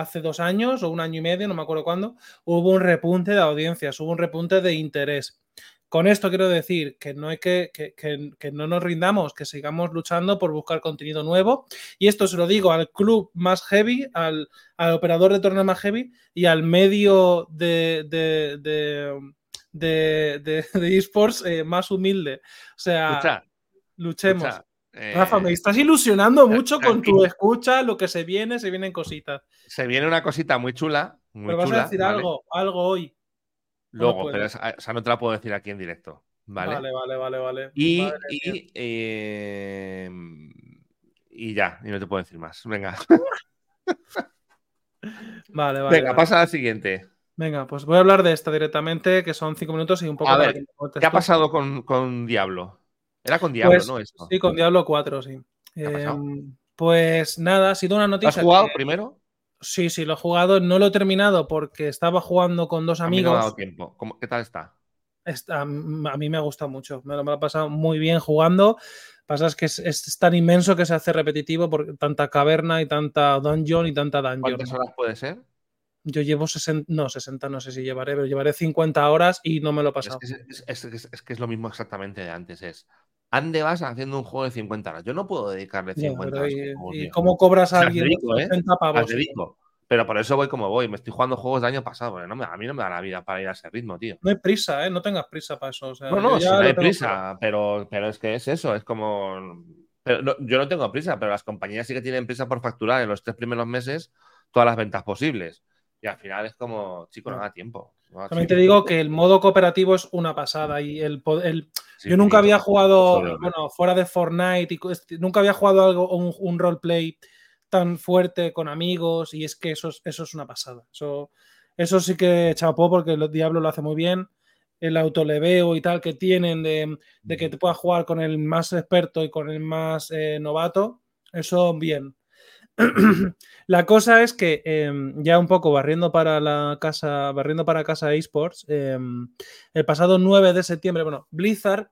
hace dos años o un año y medio, no me acuerdo cuándo, hubo un repunte de audiencias, hubo un repunte de interés. con esto quiero decir que no hay que, que, que, no nos rindamos, que sigamos luchando por buscar contenido nuevo. Y esto se lo digo al club más heavy, al, al operador de torneo más heavy y al medio de, de, de, de esports eh, más humilde. O sea, luchemos. Rafa, me eh, estás ilusionando mucho con tu escucha, lo que se viene, se vienen cositas. Se viene una cosita muy chula. Muy pero vas a decir algo, algo hoy. Luego, pero esa, no te la puedo decir aquí en directo. Vale, vale, vale, vale. vale. Y, y, eh, y, ya, y no te puedo decir más. Venga. vale, vale. Venga, pasa a la siguiente. Venga, pues voy a hablar de esta directamente, que son cinco minutos y un poco. A ver, ¿qué ha pasado con, con, Diablo? Era con Diablo, pues, ¿no? Esto. Sí, con Diablo 4, sí. Eh, pues nada, ha sido una noticia. ¿Has jugado primero? Sí, sí, lo he jugado. No lo he terminado porque estaba jugando con dos amigos. A mí no ha dado tiempo. ¿Qué tal está? a mí me ha gustado mucho. Me lo, he pasado muy bien jugando. Pasa es que es, tan inmenso que se hace repetitivo por tanta caverna y tanta dungeon y tanta dungeon. ¿Cuántas horas puede ser? Yo llevo 60, no, 60 no sé si llevaré, pero llevaré 50 horas y no me lo he pasado. Es que es, que es lo mismo exactamente de antes. Es Ande vas haciendo un juego de 50 horas. Yo no puedo dedicarle 50 horas. ¿Y, cómo cobras a alguien ¿eh? Pero por eso voy como voy. Me estoy jugando juegos del año pasado. Porque no me, a mí no me da la vida para ir a ese ritmo, tío. No hay prisa, ¿eh? No tengas prisa para eso. no, no, no hay prisa. Pero, pero es que es eso. Es como. yo no tengo prisa, pero las compañías sí que tienen prisa por facturar en los tres primeros meses todas las ventas posibles. Y al final es como, chico, no da tiempo. También te digo que el modo cooperativo es una pasada y el, el yo nunca había jugado, bueno, fuera de Fortnite, y, nunca había jugado algo, un, un roleplay tan fuerte con amigos y es que eso, eso es una pasada. Eso, eso sí que chapó porque el Diablo lo hace muy bien. El autoleveo y tal que tienen de, de que te puedas jugar con el más experto y con el más eh, novato, eso bien. la cosa es que em, ya un poco barriendo para la casa, barriendo para casa esports, em, el pasado 9 de septiembre, bueno, Blizzard,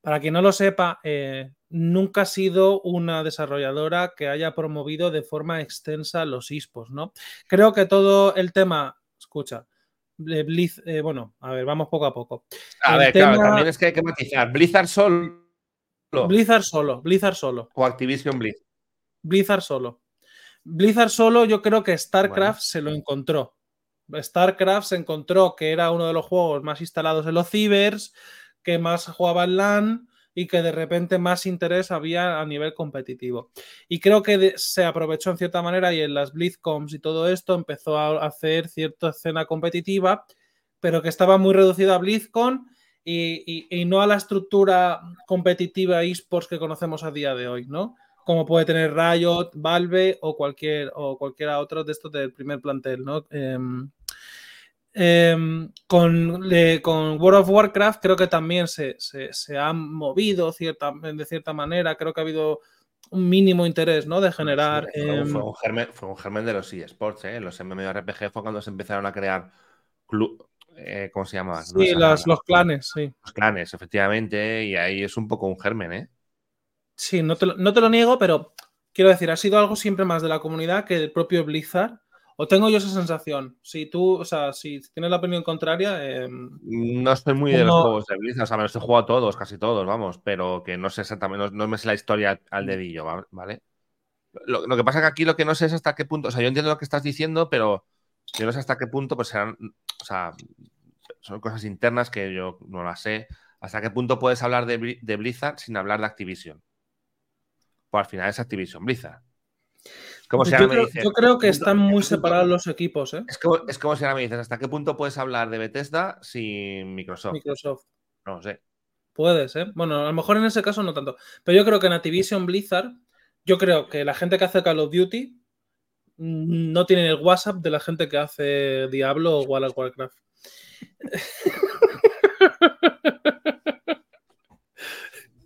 para quien no lo sepa, eh, nunca ha sido una desarrolladora que haya promovido de forma extensa los esports, ¿no? Creo que todo el tema, escucha, Blizz, eh, bueno, a ver, vamos poco a poco. A ver, claro, también es que hay que matizar. Blizzard solo. Blizzard solo, Blizzard solo. O Activision Blizz. Blizzard solo. Blizzard solo, yo creo que StarCraft se lo encontró. StarCraft se encontró que era uno de los juegos más instalados en los cibers, que más jugaba en LAN y que de repente más interés había a nivel competitivo. Y creo que se aprovechó en cierta manera y en las BlizzCons y todo esto empezó a hacer cierta escena competitiva, pero que estaba muy reducida a BlizzCon y, y no a la estructura competitiva esports que conocemos a día de hoy, ¿no? Como puede tener Riot, Valve o cualquier o cualquiera otro de estos del primer plantel, ¿no? Em, em, con, con, World of Warcraft creo que también se, se, han movido cierta, de cierta manera, creo que ha habido un mínimo interés, ¿no? De generar... Em, fue, un germen, fue, un germen, de los eSports, ¿eh? Los MMORPG fue cuando se empezaron a crear club, eh, ¿cómo se llama? Sí, los clanes, sí. Los clanes, efectivamente, y ahí es un poco un germen, ¿eh? Sí, no te, lo, niego, pero quiero decir, ha sido algo siempre más de la comunidad que del propio Blizzard. ¿O tengo yo esa sensación? Si tú, o sea, si tienes la opinión contraria. Em, no estoy muy de los juegos de Blizzard, o sea, me los he jugado todos, casi todos, vamos, pero que no sé exactamente, no, me sé la historia al dedillo, ¿vale? Lo, que pasa es que aquí lo que no sé es hasta qué punto, o sea, yo entiendo lo que estás diciendo, pero yo no sé hasta qué punto, pues serán, o sea, son cosas internas que yo no las sé. ¿Hasta qué punto puedes hablar de, de Blizzard sin hablar de Activision? Pues al final es Activision Blizzard. Como si yo, creo, yo, creo, que están muy separados los equipos. ¿eh? Es, como, es, como, si ahora me dices, ¿hasta qué punto puedes hablar de Bethesda sin Microsoft? Microsoft. No sé. Puedes, ¿eh? Bueno, a lo mejor en ese caso no tanto. Pero yo creo que en Activision Blizzard, yo creo que la gente que hace Call of Duty mm, no tiene el WhatsApp de la gente que hace Diablo o World of Warcraft.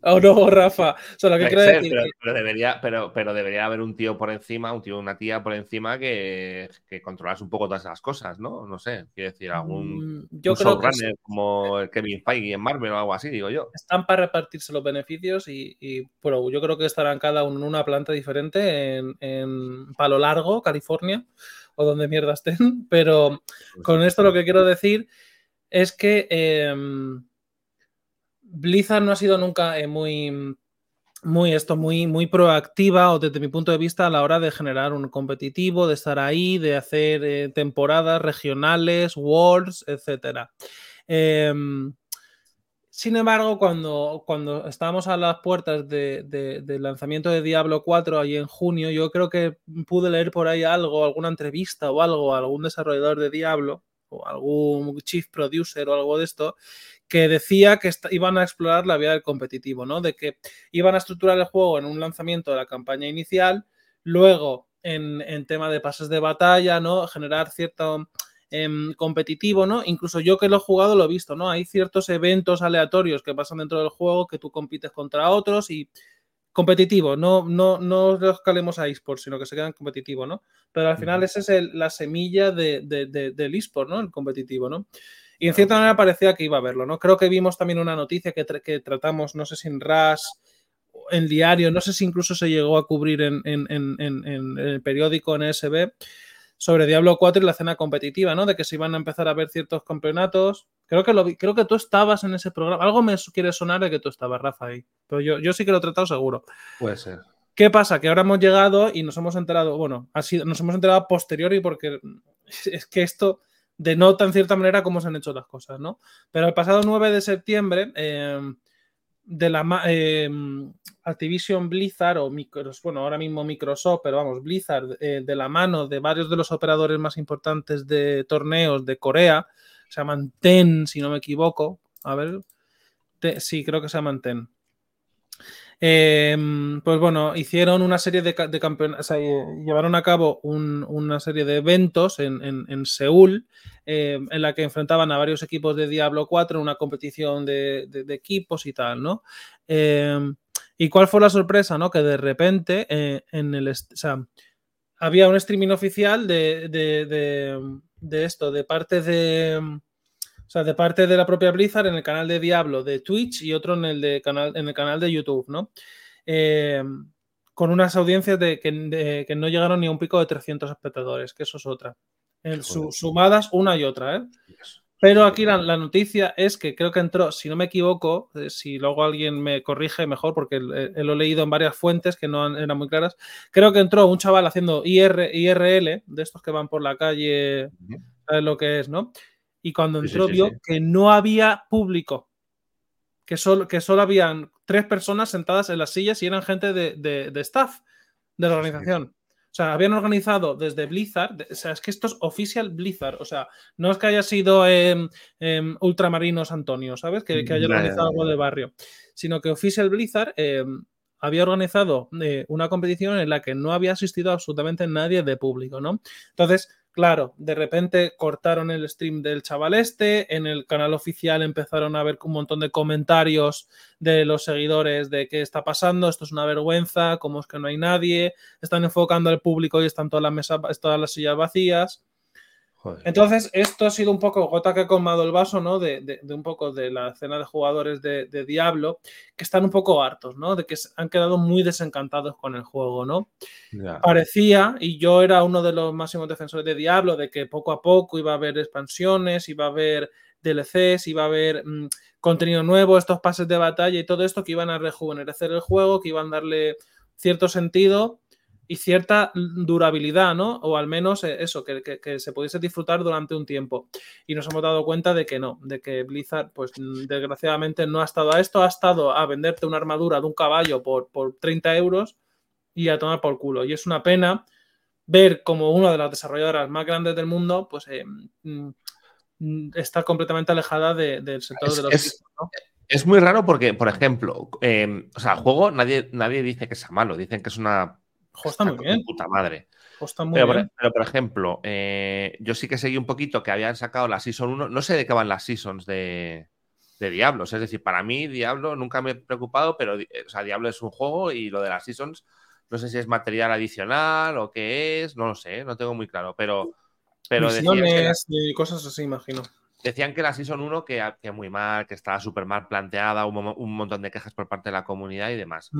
¿O no, Rafa? Que decir. Pero, debería, pero, pero, debería haber un tío por encima, un tío, una tía por encima que, que controlase un poco todas esas cosas, ¿no? No sé, quiero decir, algún mm, yo creo que como el Kevin Feige en Marvel o algo así, digo yo. Están para repartirse los beneficios y, y pero yo creo que estarán cada uno en una planta diferente en, en Palo Largo, California, o donde mierda estén. Pero pues con esto lo que quiero decir es que. Em, Blizzard no ha sido nunca eh, muy, muy, esto, muy, muy proactiva o desde mi punto de vista a la hora de generar un competitivo, de estar ahí, de hacer eh, temporadas regionales, wars, etc. Em, sin embargo, cuando, cuando estábamos a las puertas del lanzamiento de Diablo 4 ahí en junio, yo creo que pude leer por ahí algo, alguna entrevista o algo, algún desarrollador de Diablo o algún chief producer o algo de esto, que decía que iban a explorar la vía del competitivo, ¿no? De que iban a estructurar el juego en un lanzamiento de la campaña inicial, luego en, tema de pases de batalla, ¿no? Generar cierto em, competitivo, ¿no? Incluso yo que lo he jugado lo he visto, ¿no? Hay ciertos eventos aleatorios que pasan dentro del juego que tú compites contra otros y competitivo, no, no, no los calemos a esports, sino que se quedan competitivo, ¿no? Pero al final esa es la semilla de, del eSport, ¿no? El competitivo, ¿no? Y en cierta manera parecía que iba a verlo, ¿no? Creo que vimos también una noticia que, que tratamos, no sé si en RAS, en diario, no sé si incluso se llegó a cubrir en, el periódico, en SB, sobre Diablo 4 y la cena competitiva, ¿no? De que se iban a empezar a ver ciertos campeonatos. Creo que, lo creo que tú estabas en ese programa. Algo me quiere sonar de que tú estabas, Rafa, ahí. Pero yo, yo sí que lo he tratado seguro. Puede ser. ¿Qué pasa? Que ahora hemos llegado y nos hemos enterado, bueno, así, nos hemos enterado posteriori porque es que esto denota en cierta manera cómo se han hecho las cosas, ¿no? Pero el pasado 9 de septiembre, em, de la em, Activision Blizzard, o bueno, ahora mismo Microsoft, pero vamos, Blizzard, eh, de la mano de varios de los operadores más importantes de torneos de Corea, se llaman TEN, si no me equivoco. A ver, sí, creo que se llaman TEN. Em, pues bueno, hicieron una serie de, campeonatos, eh, llevaron a cabo una serie de eventos en, Seúl em, en la que enfrentaban a varios equipos de Diablo 4 en una competición de, equipos y tal, ¿no? Em, ¿Y cuál fue la sorpresa, no? Que de repente eh, en el... había un streaming oficial de esto, de parte de o sea, de parte de la propia Blizzard en el canal de Diablo de Twitch y otro en el, de canal, en el canal de YouTube, ¿no? Eh, con unas audiencias de que, no llegaron ni a un pico de 300 espectadores, que eso es otra. sumadas una y otra, ¿eh? Pero aquí la, noticia es que creo que entró, si no me equivoco, eh, si luego alguien me corrige mejor, porque lo he leído en varias fuentes que no eran muy claras, creo que entró un chaval haciendo IRL, de estos que van por la calle, ¿sabes lo que es, no? Y cuando entró vio que no había público, que solo, que solo habían tres personas sentadas en las sillas y eran gente de, staff de la organización. O sea, habían organizado desde Blizzard, o sea, es que esto es oficial Blizzard, o sea, no es que haya sido eh, Ultramarinos Antonio, ¿sabes? Que, haya organizado algo de barrio, sino que oficial Blizzard em, había organizado eh, una competición en la que no había asistido absolutamente nadie de público, ¿no? Entonces, Claro, de repente cortaron el stream del chaval este, en el canal oficial empezaron a ver un montón de comentarios de los seguidores de qué está pasando, esto es una vergüenza, cómo es que no hay nadie, están enfocando al público y están todas las mesas, todas las sillas vacías. Entonces, esto ha sido un poco gota que ha colmado el vaso, ¿no? De, un poco de la cena de jugadores de, Diablo, que están un poco hartos, ¿no? De que han quedado muy desencantados con el juego, ¿no? Parecía, y yo era uno de los máximos defensores de Diablo, de que poco a poco iba a haber expansiones, iba a haber DLCs, iba a haber mm, contenido nuevo, estos pases de batalla y todo esto que iban a rejuvenecer el juego, que iban a darle cierto sentido y cierta durabilidad, ¿no? O al menos eh, eso, que, se pudiese disfrutar durante un tiempo. Y nos hemos dado cuenta de que no, de que Blizzard, pues desgraciadamente no ha estado a esto, ha estado a venderte una armadura de un caballo por, por 30 euros y a tomar por culo. Y es una pena ver como una de las desarrolladoras más grandes del mundo, pues eh, mm, está completamente alejada del sector de los... Es, es, muy raro porque, por ejemplo, eh, o sea, el juego nadie, nadie dice que sea malo, dicen que es una está muy bien. Puta madre. pero, Por, ejemplo, eh, yo sí que seguí un poquito que habían sacado la Season 1. No sé de qué van las Seasons de, de Diablos. Es decir, para mí, Diablo nunca me he preocupado, pero o sea, Diablo es un juego y lo de las Seasons, no sé si es material adicional o qué es, no lo sé, no tengo muy claro. Pero. pero decían y cosas así, imagino. Decían que la Season 1 que, que muy mal, que estaba súper mal planteada, un, un, montón de quejas por parte de la comunidad y demás.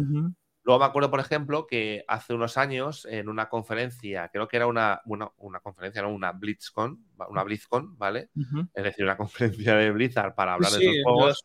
Luego me acuerdo, por ejemplo, que hace unos años en una conferencia, creo que era una, una, conferencia, no, una BlitzCon, una BlizzCon, ¿vale? Es decir, una conferencia de Blizzard para hablar de esos juegos.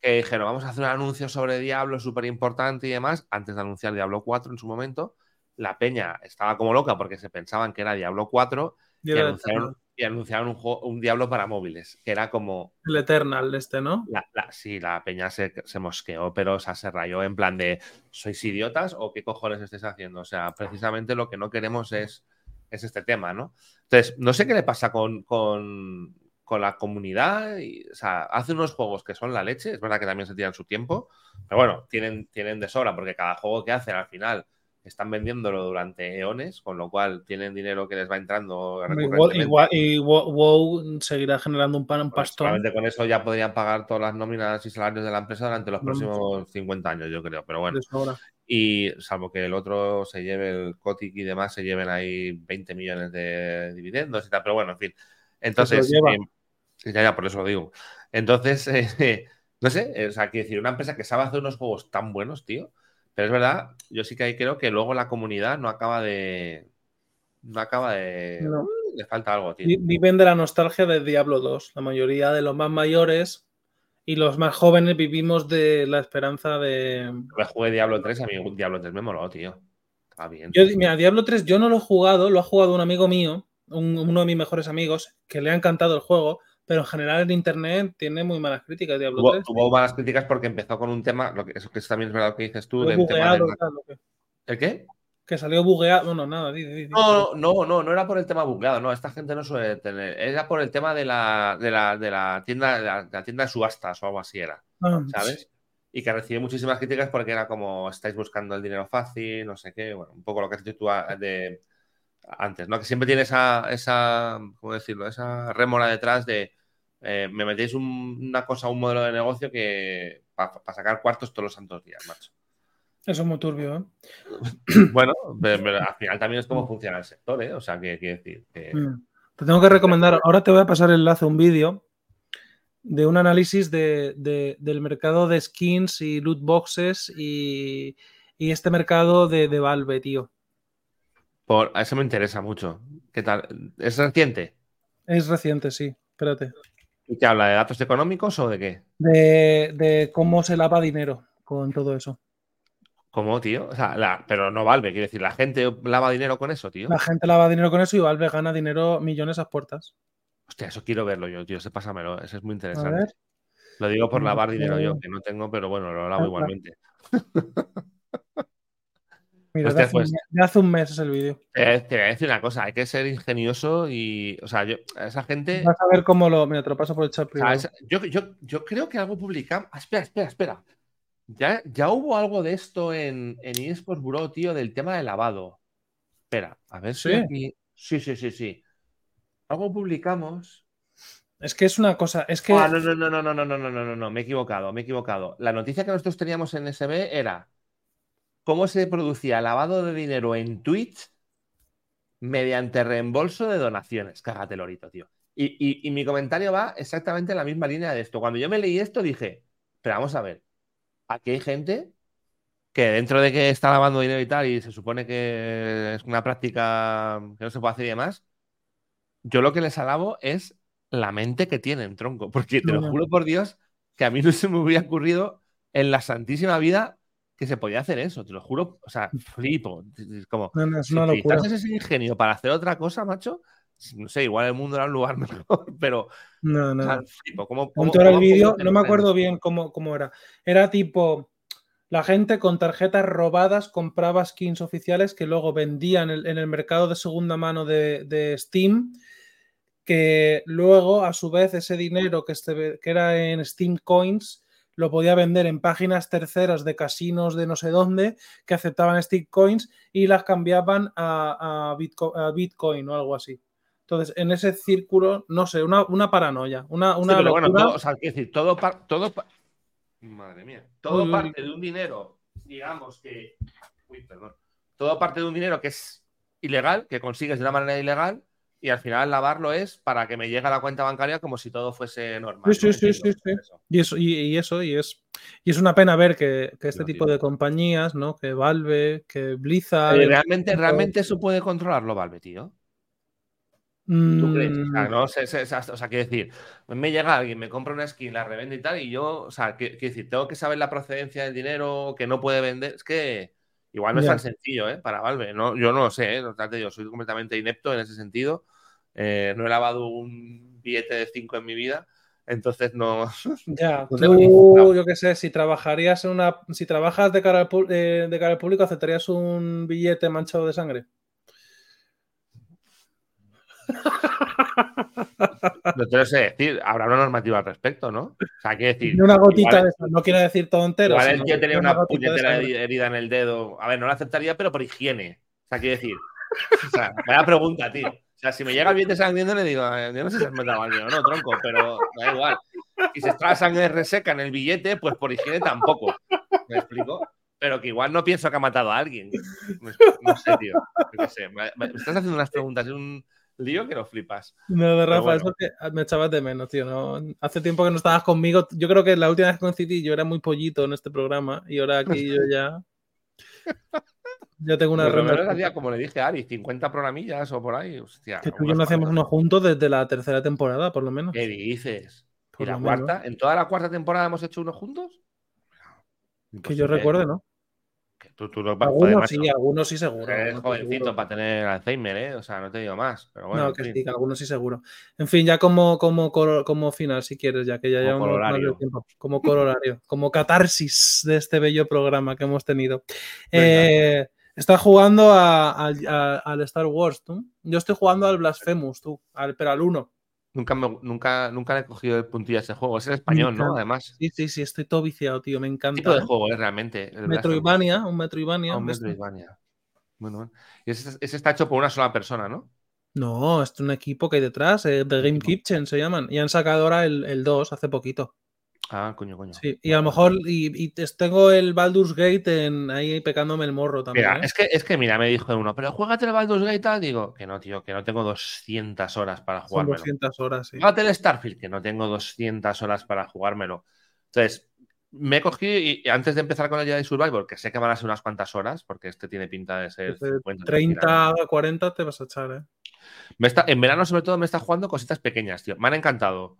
que dijeron, vamos a hacer un anuncio sobre Diablo súper importante y demás, antes de anunciar Diablo 4 en su momento. La peña estaba como loca porque se pensaban que era Diablo 4 y, anunciaron, y anunciaron, un, juego, un Diablo para móviles, que era como... El Eternal este, ¿no? La, sí, la peña se, se, mosqueó, pero o sea, se rayó en plan de, ¿sois idiotas o qué cojones estáis haciendo? O sea, precisamente lo que no queremos es, es este tema, ¿no? Entonces, no sé qué le pasa con, con, con la comunidad. Y, o sea, hace unos juegos que son la leche, es verdad que también se tiran su tiempo, pero bueno, tienen, tienen de sobra porque cada juego que hacen al final están vendiéndolo durante eones, con lo cual tienen dinero que les va entrando. Igual, y WoW seguirá generando un pan un pastón. con eso ya podrían pagar todas las nóminas y salarios de la empresa durante los próximos 50 años, yo creo. Pero bueno. Y salvo que el otro se lleve el Cotic y demás, se lleven ahí 20 millones de dividendos y tal. Pero bueno, en fin. Entonces, eh, ya, ya, por eso lo digo. Entonces, eh, no sé, o sea, quiero decir, una empresa que sabe hacer unos juegos tan buenos, tío pero es verdad, yo sí que ahí creo que luego la comunidad no acaba de. No acaba de. Le falta algo, tío. Viven de la nostalgia de Diablo 2. La mayoría de los más mayores y los más jóvenes vivimos de la esperanza de. Me jugué Diablo 3 a mí Diablo 3 me moló, tío. Está bien. Yo, mira, Diablo 3 yo no lo he jugado, lo ha jugado un amigo mío, uno de mis mejores amigos, que le ha encantado el juego pero en general en internet tiene muy malas críticas. Diablo tuvo, tuvo malas críticas porque empezó con un tema, lo que, eso que también es verdad lo que dices tú, del tema ¿El qué? Que salió bugueado. Bueno, nada, No, no, no, no era por el tema bugueado, no, esta gente no suele tener. Era por el tema de la, de la, de la tienda, de la, tienda de subastas o algo así era. Ah, ¿Sabes? Y que recibió muchísimas críticas porque era como estáis buscando el dinero fácil, no sé qué, bueno, un poco lo que has dicho tú de antes, ¿no? Que siempre tiene esa, esa ¿cómo decirlo? Esa rémora detrás de eh, me metéis una cosa, un modelo de negocio que para sacar cuartos todos los santos días, macho. Eso es muy turbio, ¿eh? bueno, pero, al final también es como funciona el sector, ¿eh? O sea, que quiero decir que... Mm. Te tengo que recomendar, ahora te voy a pasar el enlace a un vídeo de un análisis de, del mercado de skins y loot boxes y, y este mercado de, de Valve, tío. Por, eso me interesa mucho. ¿Qué tal? ¿Es reciente? Es reciente, sí. Espérate. ¿Y qué habla? ¿De datos económicos o de qué? De, cómo se lava dinero con todo eso. ¿Cómo, tío? O sea, pero no Valve, quiere decir, la gente lava dinero con eso, tío. La gente lava dinero con eso y Valve gana dinero millones a puertas. Hostia, eso quiero verlo yo, tío. Ese pásamelo, eso es muy interesante. Lo digo por lavar dinero yo, que no tengo, pero bueno, lo lavo igualmente. Mira, de, pues hace, un mes es el vídeo. te voy a decir una cosa, hay que ser ingenioso y, o sea, yo, esa gente... Vas a ver cómo lo... Mira, te lo paso por el chat yo, creo que algo publicamos... Ah, espera, espera, espera. Ya, ya hubo algo de esto en, en eSports Bureau, tío, del tema de lavado. Espera, a ver si aquí... Sí, sí, sí, sí. Algo publicamos... Es que es una cosa, es que... Ah, no, no, no, no, no, no, no, no, no, no, me he equivocado, me he equivocado. La noticia que nosotros teníamos en SB era cómo se producía lavado de dinero en Twitch mediante reembolso de donaciones. Cágate, Lorito, tío. Y, mi comentario va exactamente en la misma línea de esto. Cuando yo me leí esto dije, pero vamos a ver, aquí hay gente que dentro de que está lavando dinero y tal, y se supone que es una práctica que no se puede hacer y demás, yo lo que les alabo es la mente que tienen, tronco. Porque te lo juro por Dios que a mí no se me hubiera ocurrido en la santísima vida que se podía hacer eso, te lo juro. O sea, flipo. Como, no, no, es una si ese ingenio para hacer otra cosa, macho, no sé, igual el mundo era un lugar mejor, pero. No, no. O sea, flipo. ¿Cómo, el vídeo, no me acuerdo bien cómo, cómo era. Era tipo. La gente con tarjetas robadas compraba skins oficiales que luego vendían en el, mercado de segunda mano de, de, Steam, que luego, a su vez, ese dinero que, este, que era en Steam Coins lo podía vender en páginas terceras de casinos de no sé dónde que aceptaban stick coins y las cambiaban a, Bitcoin, o algo así. Entonces, en ese círculo, no sé, una, paranoia, una, una pero bueno, todo, o sea, decir, todo, todo madre mía, todo parte de un dinero, digamos que, uy, perdón, todo parte de un dinero que es ilegal, que consigues de una manera ilegal, y al final lavarlo es para que me llegue a la cuenta bancaria como si todo fuese normal. Sí, sí, sí, sí, Y eso, y, eso, y es, y es una pena ver que, este tipo de compañías, ¿no? Que Valve, que Blizzard. realmente, realmente eso puede controlarlo, Valve, tío. ¿Tú crees? O sea, Mm, no sé, sé- sé- o sea, quiero decir, me llega alguien, me compra una skin, la revende y tal, y yo, o sea, quiero decir, tengo que saber la procedencia del dinero que no puede vender. Es que igual no es tan sencillo, ¿eh? Para Valve. No, yo no lo sé, ¿eh? No, digo, soy completamente inepto en ese sentido. Eh, no he lavado un billete de 5 en mi vida, entonces no. Ya, No tú, yo qué sé, si trabajarías en una. Si trabajas de cara al, eh, de cara al público, ¿aceptarías un billete manchado de sangre? No te lo sé decir, habrá una normativa al respecto, ¿no? O sea, quiero decir. Una gotita igual- de esas, no quiero decir todo entero. Igual que tenía una puñetera herida en el dedo. A ver, no la aceptaría, pero por higiene. O sea, quiero decir. O sea, vaya pregunta, tío. O sea, si me llega el billete sangriento, le digo, "Eh, yo no sé si has matado a alguien o no, tronco, pero da igual. Si se extrae sangre reseca en el billete, pues por higiene tampoco. ¿Me explico? Pero que igual no pienso que ha matado a alguien. No sé, tío. Yo qué sé. Me, estás haciendo unas preguntas, un lío que lo flipas. No, de Rafa, bueno. eso que me echabas de menos, tío. No, hace tiempo que no estabas conmigo. Yo creo que la última vez que coincidí yo era muy pollito en este programa y ahora aquí yo ya. Ya tengo una ronda. como le dije a Ari, 50 programillas o por ahí. Hostia, Que tú y yo no hacemos uno juntos desde la tercera temporada, por lo menos. ¿Qué dices? ¿Y Por la lo menos. cuarta? ¿En toda la cuarta temporada hemos hecho uno juntos? Que yo recuerde, ¿no? Tú, tú lo Algunos sí, algunos sí seguro. Eres sí jovencito seguro. para tener Alzheimer, ¿eh? O sea, no te digo más. Pero bueno, no, que sí, que algunos sí seguro. En fin, ya como, como, como final, si quieres, ya que ya llevamos más de tiempo. Como corolario, como catarsis de este bello programa que hemos tenido. Eh, estás jugando a- al- a- al Star Wars, tú. Yo estoy jugando al Blasphemous, tú, al, pero al 1. Nunca, me- nunca, nunca le he cogido el puntillo a ese juego. Es en español, ¿no? Además. Sí, sí, sí, estoy todo viciado, tío, me ¿Qué encanta. tipo de juego es realmente? Metroidvania, un? Metroidvania. Ah, un de estos. Metroidvania. Bueno, bueno. Y ese, ese está hecho por una sola persona, ¿no? No, es un equipo que hay detrás, eh, The Game. Kitchen se llaman. Y han sacado ahora el, el 2 hace poquito. Ah, coño, coño. Sí, y a lo mejor y, y te- tengo el Baldur's Gate en, ahí pecándome el morro también. Mira, ¿eh? es que, es que mira, me dijo uno, pero juégate el Baldur's Gate tal. Digo, que no, tío, que no tengo 200 horas para Son jugármelo. 200 horas, sí. El Starfield, que no tengo 200 horas para jugármelo. Entonces, me he cogido y, y antes de empezar con el Jedi Survivor, que sé que van a ser unas cuantas horas, porque este tiene pinta de ser Desde 50, 30 a 40 te vas a echar, ¿eh? Me está- en verano, sobre todo, me está jugando cositas pequeñas, tío. Me han encantado.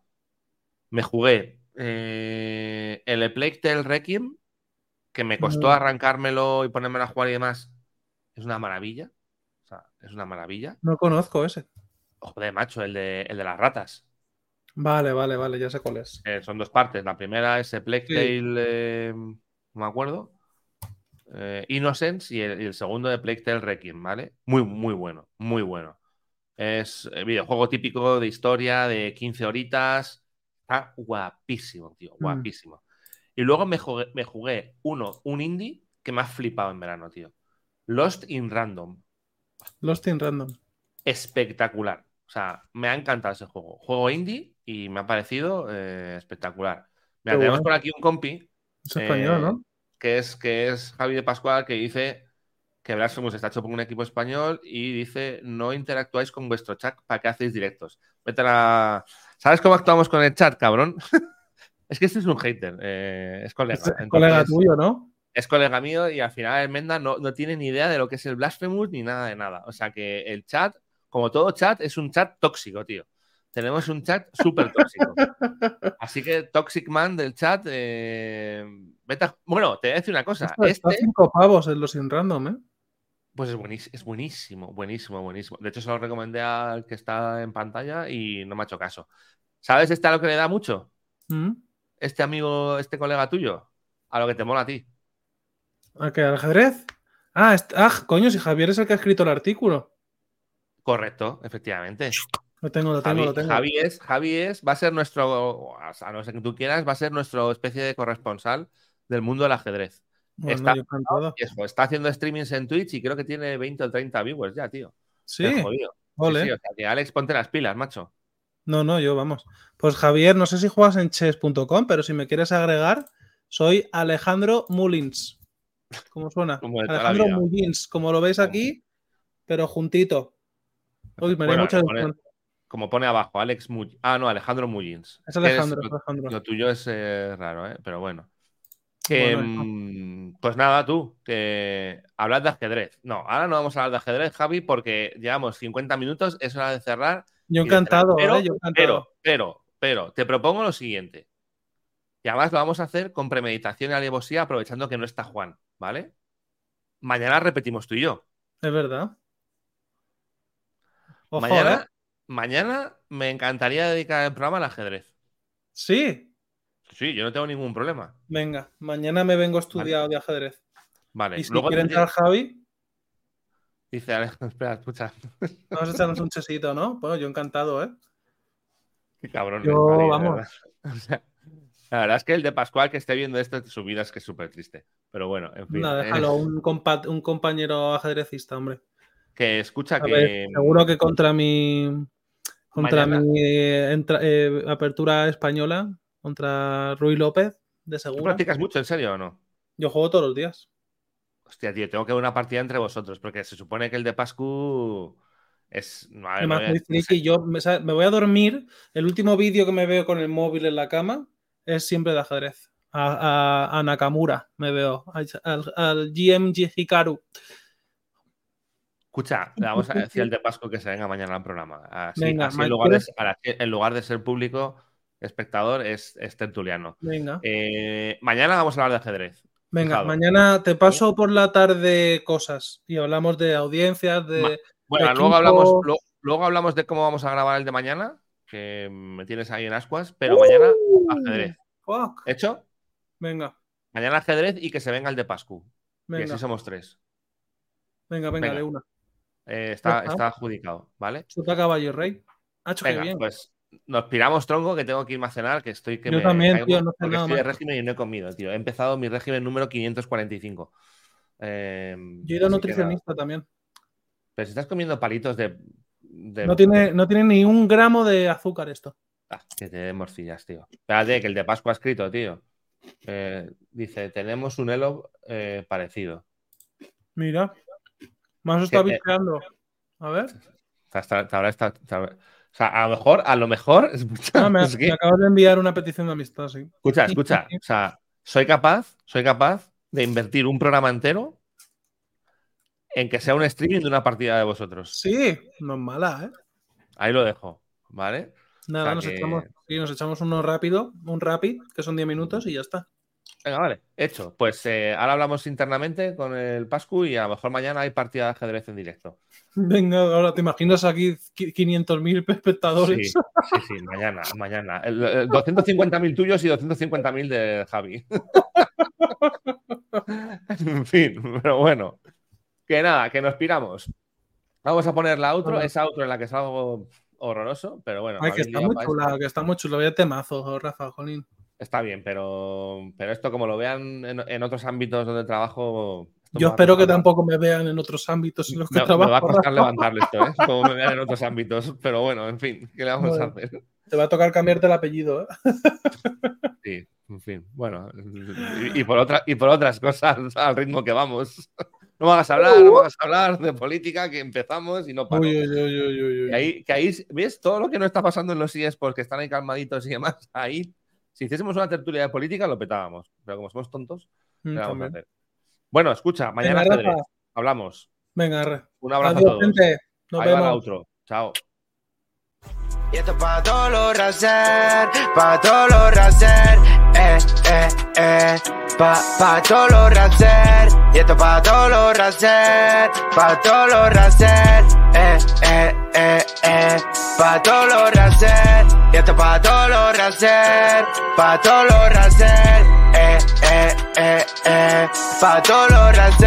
Me jugué eh, el A Plague Tale Requiem, que me costó arrancármelo y ponérmelo a jugar y demás. Es una maravilla. O sea, es una maravilla. No conozco ese. Joder, macho, el de, el de las ratas. Vale, vale, vale, ya sé cuál es. Eh, son dos partes. La primera es A Plague Sí. Tale, eh, no me acuerdo. Innocence y el, y el segundo de Plague Tale Requiem, ¿vale? Muy, muy bueno, muy bueno. Es videojuego típico de historia de 15 horitas. Está guapísimo, tío, Mm. guapísimo. Y luego me jugué, me jugué uno, un indie que me ha flipado en verano, tío. Lost in Random. Lost in Random. Espectacular. O sea, me ha encantado ese juego. Juego indie y me ha parecido eh, espectacular. Mira, tenemos bueno. por aquí un compi Es español, Eh, ¿no? que es, que es Javi de Pascual, que dice que Blasphemous está hecho por un equipo español y dice no interactuáis con vuestro chat para que hacéis directos. Vete a la... ¿Sabes cómo actuamos con el chat, cabrón? es que este es un hater, eh, es colega. Es Entonces, colega tuyo, ¿no? es colega mío y al final el Menda no, no tiene ni idea de lo que es el Blasphemous ni nada de nada. O sea que el chat, como todo chat, es un chat tóxico, tío. Tenemos un chat súper tóxico. Así que Toxic Man del chat. eh, Bueno, te voy a decir una cosa. Está Este, cinco pavos en Lost in Random, ¿eh? Pues es buenísimo, es buenísimo, buenísimo, buenísimo. De hecho, se lo recomendé al que está en pantalla y no me ha hecho caso. ¿Sabes este a lo que le da mucho? ¿Mm? Este amigo, este colega tuyo. A lo que te mola a ti. ¿A qué? ¿Al ajedrez? Ah, ah, coño, si Javier es el que ha escrito el artículo. Correcto, efectivamente. Lo tengo, lo tengo, Javi, lo tengo. Javi es, Javi es, va a ser nuestro, a no ser que tú quieras, va a ser nuestro especie de corresponsal del mundo del ajedrez. Bueno, está- eso, está haciendo streamings en Twitch y creo que tiene 20 o 30 viewers ya, tío. Sí, Qué jodido. Sí, ole. sí, o sea, que Alex, ponte las pilas, macho. No, no, yo vamos. Pues Javier, no sé si juegas en chess.com, pero si me quieres agregar, soy Alejandro Mullins. ¿Cómo suena? Como Alejandro. Mullins, como lo veis aquí, pero juntito. Uy, me haría Bueno, mucha le pone- ilusión. Como pone abajo, Alex Mull- Ah, no, Alejandro Mullins. Es lo, Alejandro. lo tuyo es eh, raro, ¿eh? Pero bueno. Que, Bueno, mm, pues nada, tú, que hablas de ajedrez. No, ahora no vamos a hablar de ajedrez, Javi, porque llevamos 50 minutos, es hora de cerrar Yo encantado, pero, ¿eh? Yo encantado. pero, pero, pero, te propongo lo siguiente. Y además lo vamos a hacer con premeditación y alevosía, aprovechando que no está Juan, ¿vale? Mañana repetimos tú y yo. Es verdad. Ojo, mañana, ¿eh? mañana me encantaría dedicar el programa al ajedrez. Sí. Sí, yo no tengo ningún problema. Venga, mañana me vengo estudiado de ajedrez. Vale, Y si luego quiere entrar Javi, dice espera, escucha. vamos a echarnos un chesito, ¿no? Bueno, yo encantado, ¿eh? Qué cabrón. Yo, Javi, vamos. verdad. O sea, la verdad es que el de Pascual que esté viendo esto, su vida es que es súper triste. Pero bueno, en fin. Nada, eh, déjalo, un, compa- un compañero ajedrecista, hombre. que escucha A que. ver, seguro que contra mi contra Mañana- mi eh, entra- eh, apertura española, contra Rui López, de ¿Tú seguro. practicas mucho, en serio o no? Yo juego todos los días. Hostia, tío, tengo que ver una partida entre vosotros, porque se supone que el de Pascu es. Además, no voy a- yo me, voy a dormir. El último vídeo que me veo con el móvil en la cama es siempre de ajedrez. A, a- a Nakamura me veo. Al, al, GM Hikaru. Escucha, le vamos a decir al de Pascu que se venga mañana al programa. Así, Venga, así ma- en, lugar de, ¿quieres? ahora, en lugar de ser público, espectador, es, es tertuliano. Venga. Eh, mañana vamos a hablar de ajedrez. Venga, fijado. mañana te paso por la tarde cosas y hablamos de audiencias, de. Ma- Bueno, equipo. luego hablamos, luego hablamos de cómo vamos a grabar el de mañana, que me tienes ahí en ascuas, pero mañana ajedrez. Fuck. ¿Hecho? Venga, Mañana ajedrez y que se venga el de Pascu. Y venga, así somos tres. venga, venga, venga. de una. Eh, está, adjudicado, ¿vale? Chuta caballo rey. Ha hecho que Venga, bien. pues nos piramos tronco que tengo que irme a cenar, que estoy que Yo me también, caigo, tío, no porque estoy de régimen y no he comido, tío. He empezado mi régimen número 545. Eh, Yo he ido nutricionista también. Pero si estás comiendo palitos de. de- No tiene, no tiene ni un gramo de azúcar esto. Ah, que te den morcillas, tío. Espérate, que el de Pascua ha escrito, tío. Eh, dice, tenemos un elo eh, parecido. Mira. Más está Que, eh, bicheando. A ver. Está- está- está- ahora está- está- o sea, a lo mejor, a lo mejor. Escucha, Ah, me, es que- me acabas de enviar una petición de amistad, sí. escucha, escucha. O sea, soy capaz, soy capaz de invertir un programa entero en que sea un streaming de una partida de vosotros. Sí, no es mala, ¿eh? Ahí lo dejo, ¿vale? Nada, O sea nos, que- echamos, sí, nos echamos uno rápido, un rapid, que son 10 minutos y ya está. Venga, vale, hecho. Pues eh, ahora hablamos internamente con el Pascu y a lo mejor mañana hay partida de ajedrez en directo. Venga, ahora te imaginas aquí qui- 500.000 Sí, espectadores. sí, sí, mañana, mañana. El 250.000 tuyos y 250.000 de Javi. en fin, pero bueno. Que nada, que nos piramos. Vamos a poner la outro, esa outro en la que salgo horroroso, pero bueno. Ay, que está muy chula, que está muy chulo. Vaya temazo, Rafa, jolín. Está bien, pero, pero esto como lo vean en, en otros ámbitos donde trabajo... Yo a espero que tampoco me vean en otros ámbitos en los que Me, me va a costar levantarle esto, ¿eh? Como me vean en otros ámbitos. Pero bueno, en fin, ¿qué le vamos a hacer? Te va a tocar cambiarte el apellido, ¿eh? Sí, en fin, bueno. Y, y por otra, y por otras cosas al ritmo que vamos. No me hagas hablar, no me hagas hablar de política, que empezamos y no paro. Uy, uy, uy, uy, uy, uy. Que ahí, que ahí, ¿ves? Todo lo que no está pasando en los IES porque están ahí calmaditos y demás, ahí, si hiciésemos una tertulia de política, lo petábamos. Pero como somos tontos, Mm, ¿qué le vamos a hacer? Bueno, escucha, mañana Venga. Rafa. hablamos. Venga, arre. Un abrazo Adiós, a todos. gente. Nos ahí va la vemos. outro. Chao. Y esto pa' todos los racer, pa' todos los racer, eh, eh, eh, pa, pa' todos los racer. Y esto pa' todos los racer, pa' todos los racer, eh, eh, eh, eh, pa' todos los racer. Y esto pa' todos los racer, pa' todos los racer, eh, eh, eh, eh, pa' todos los racer.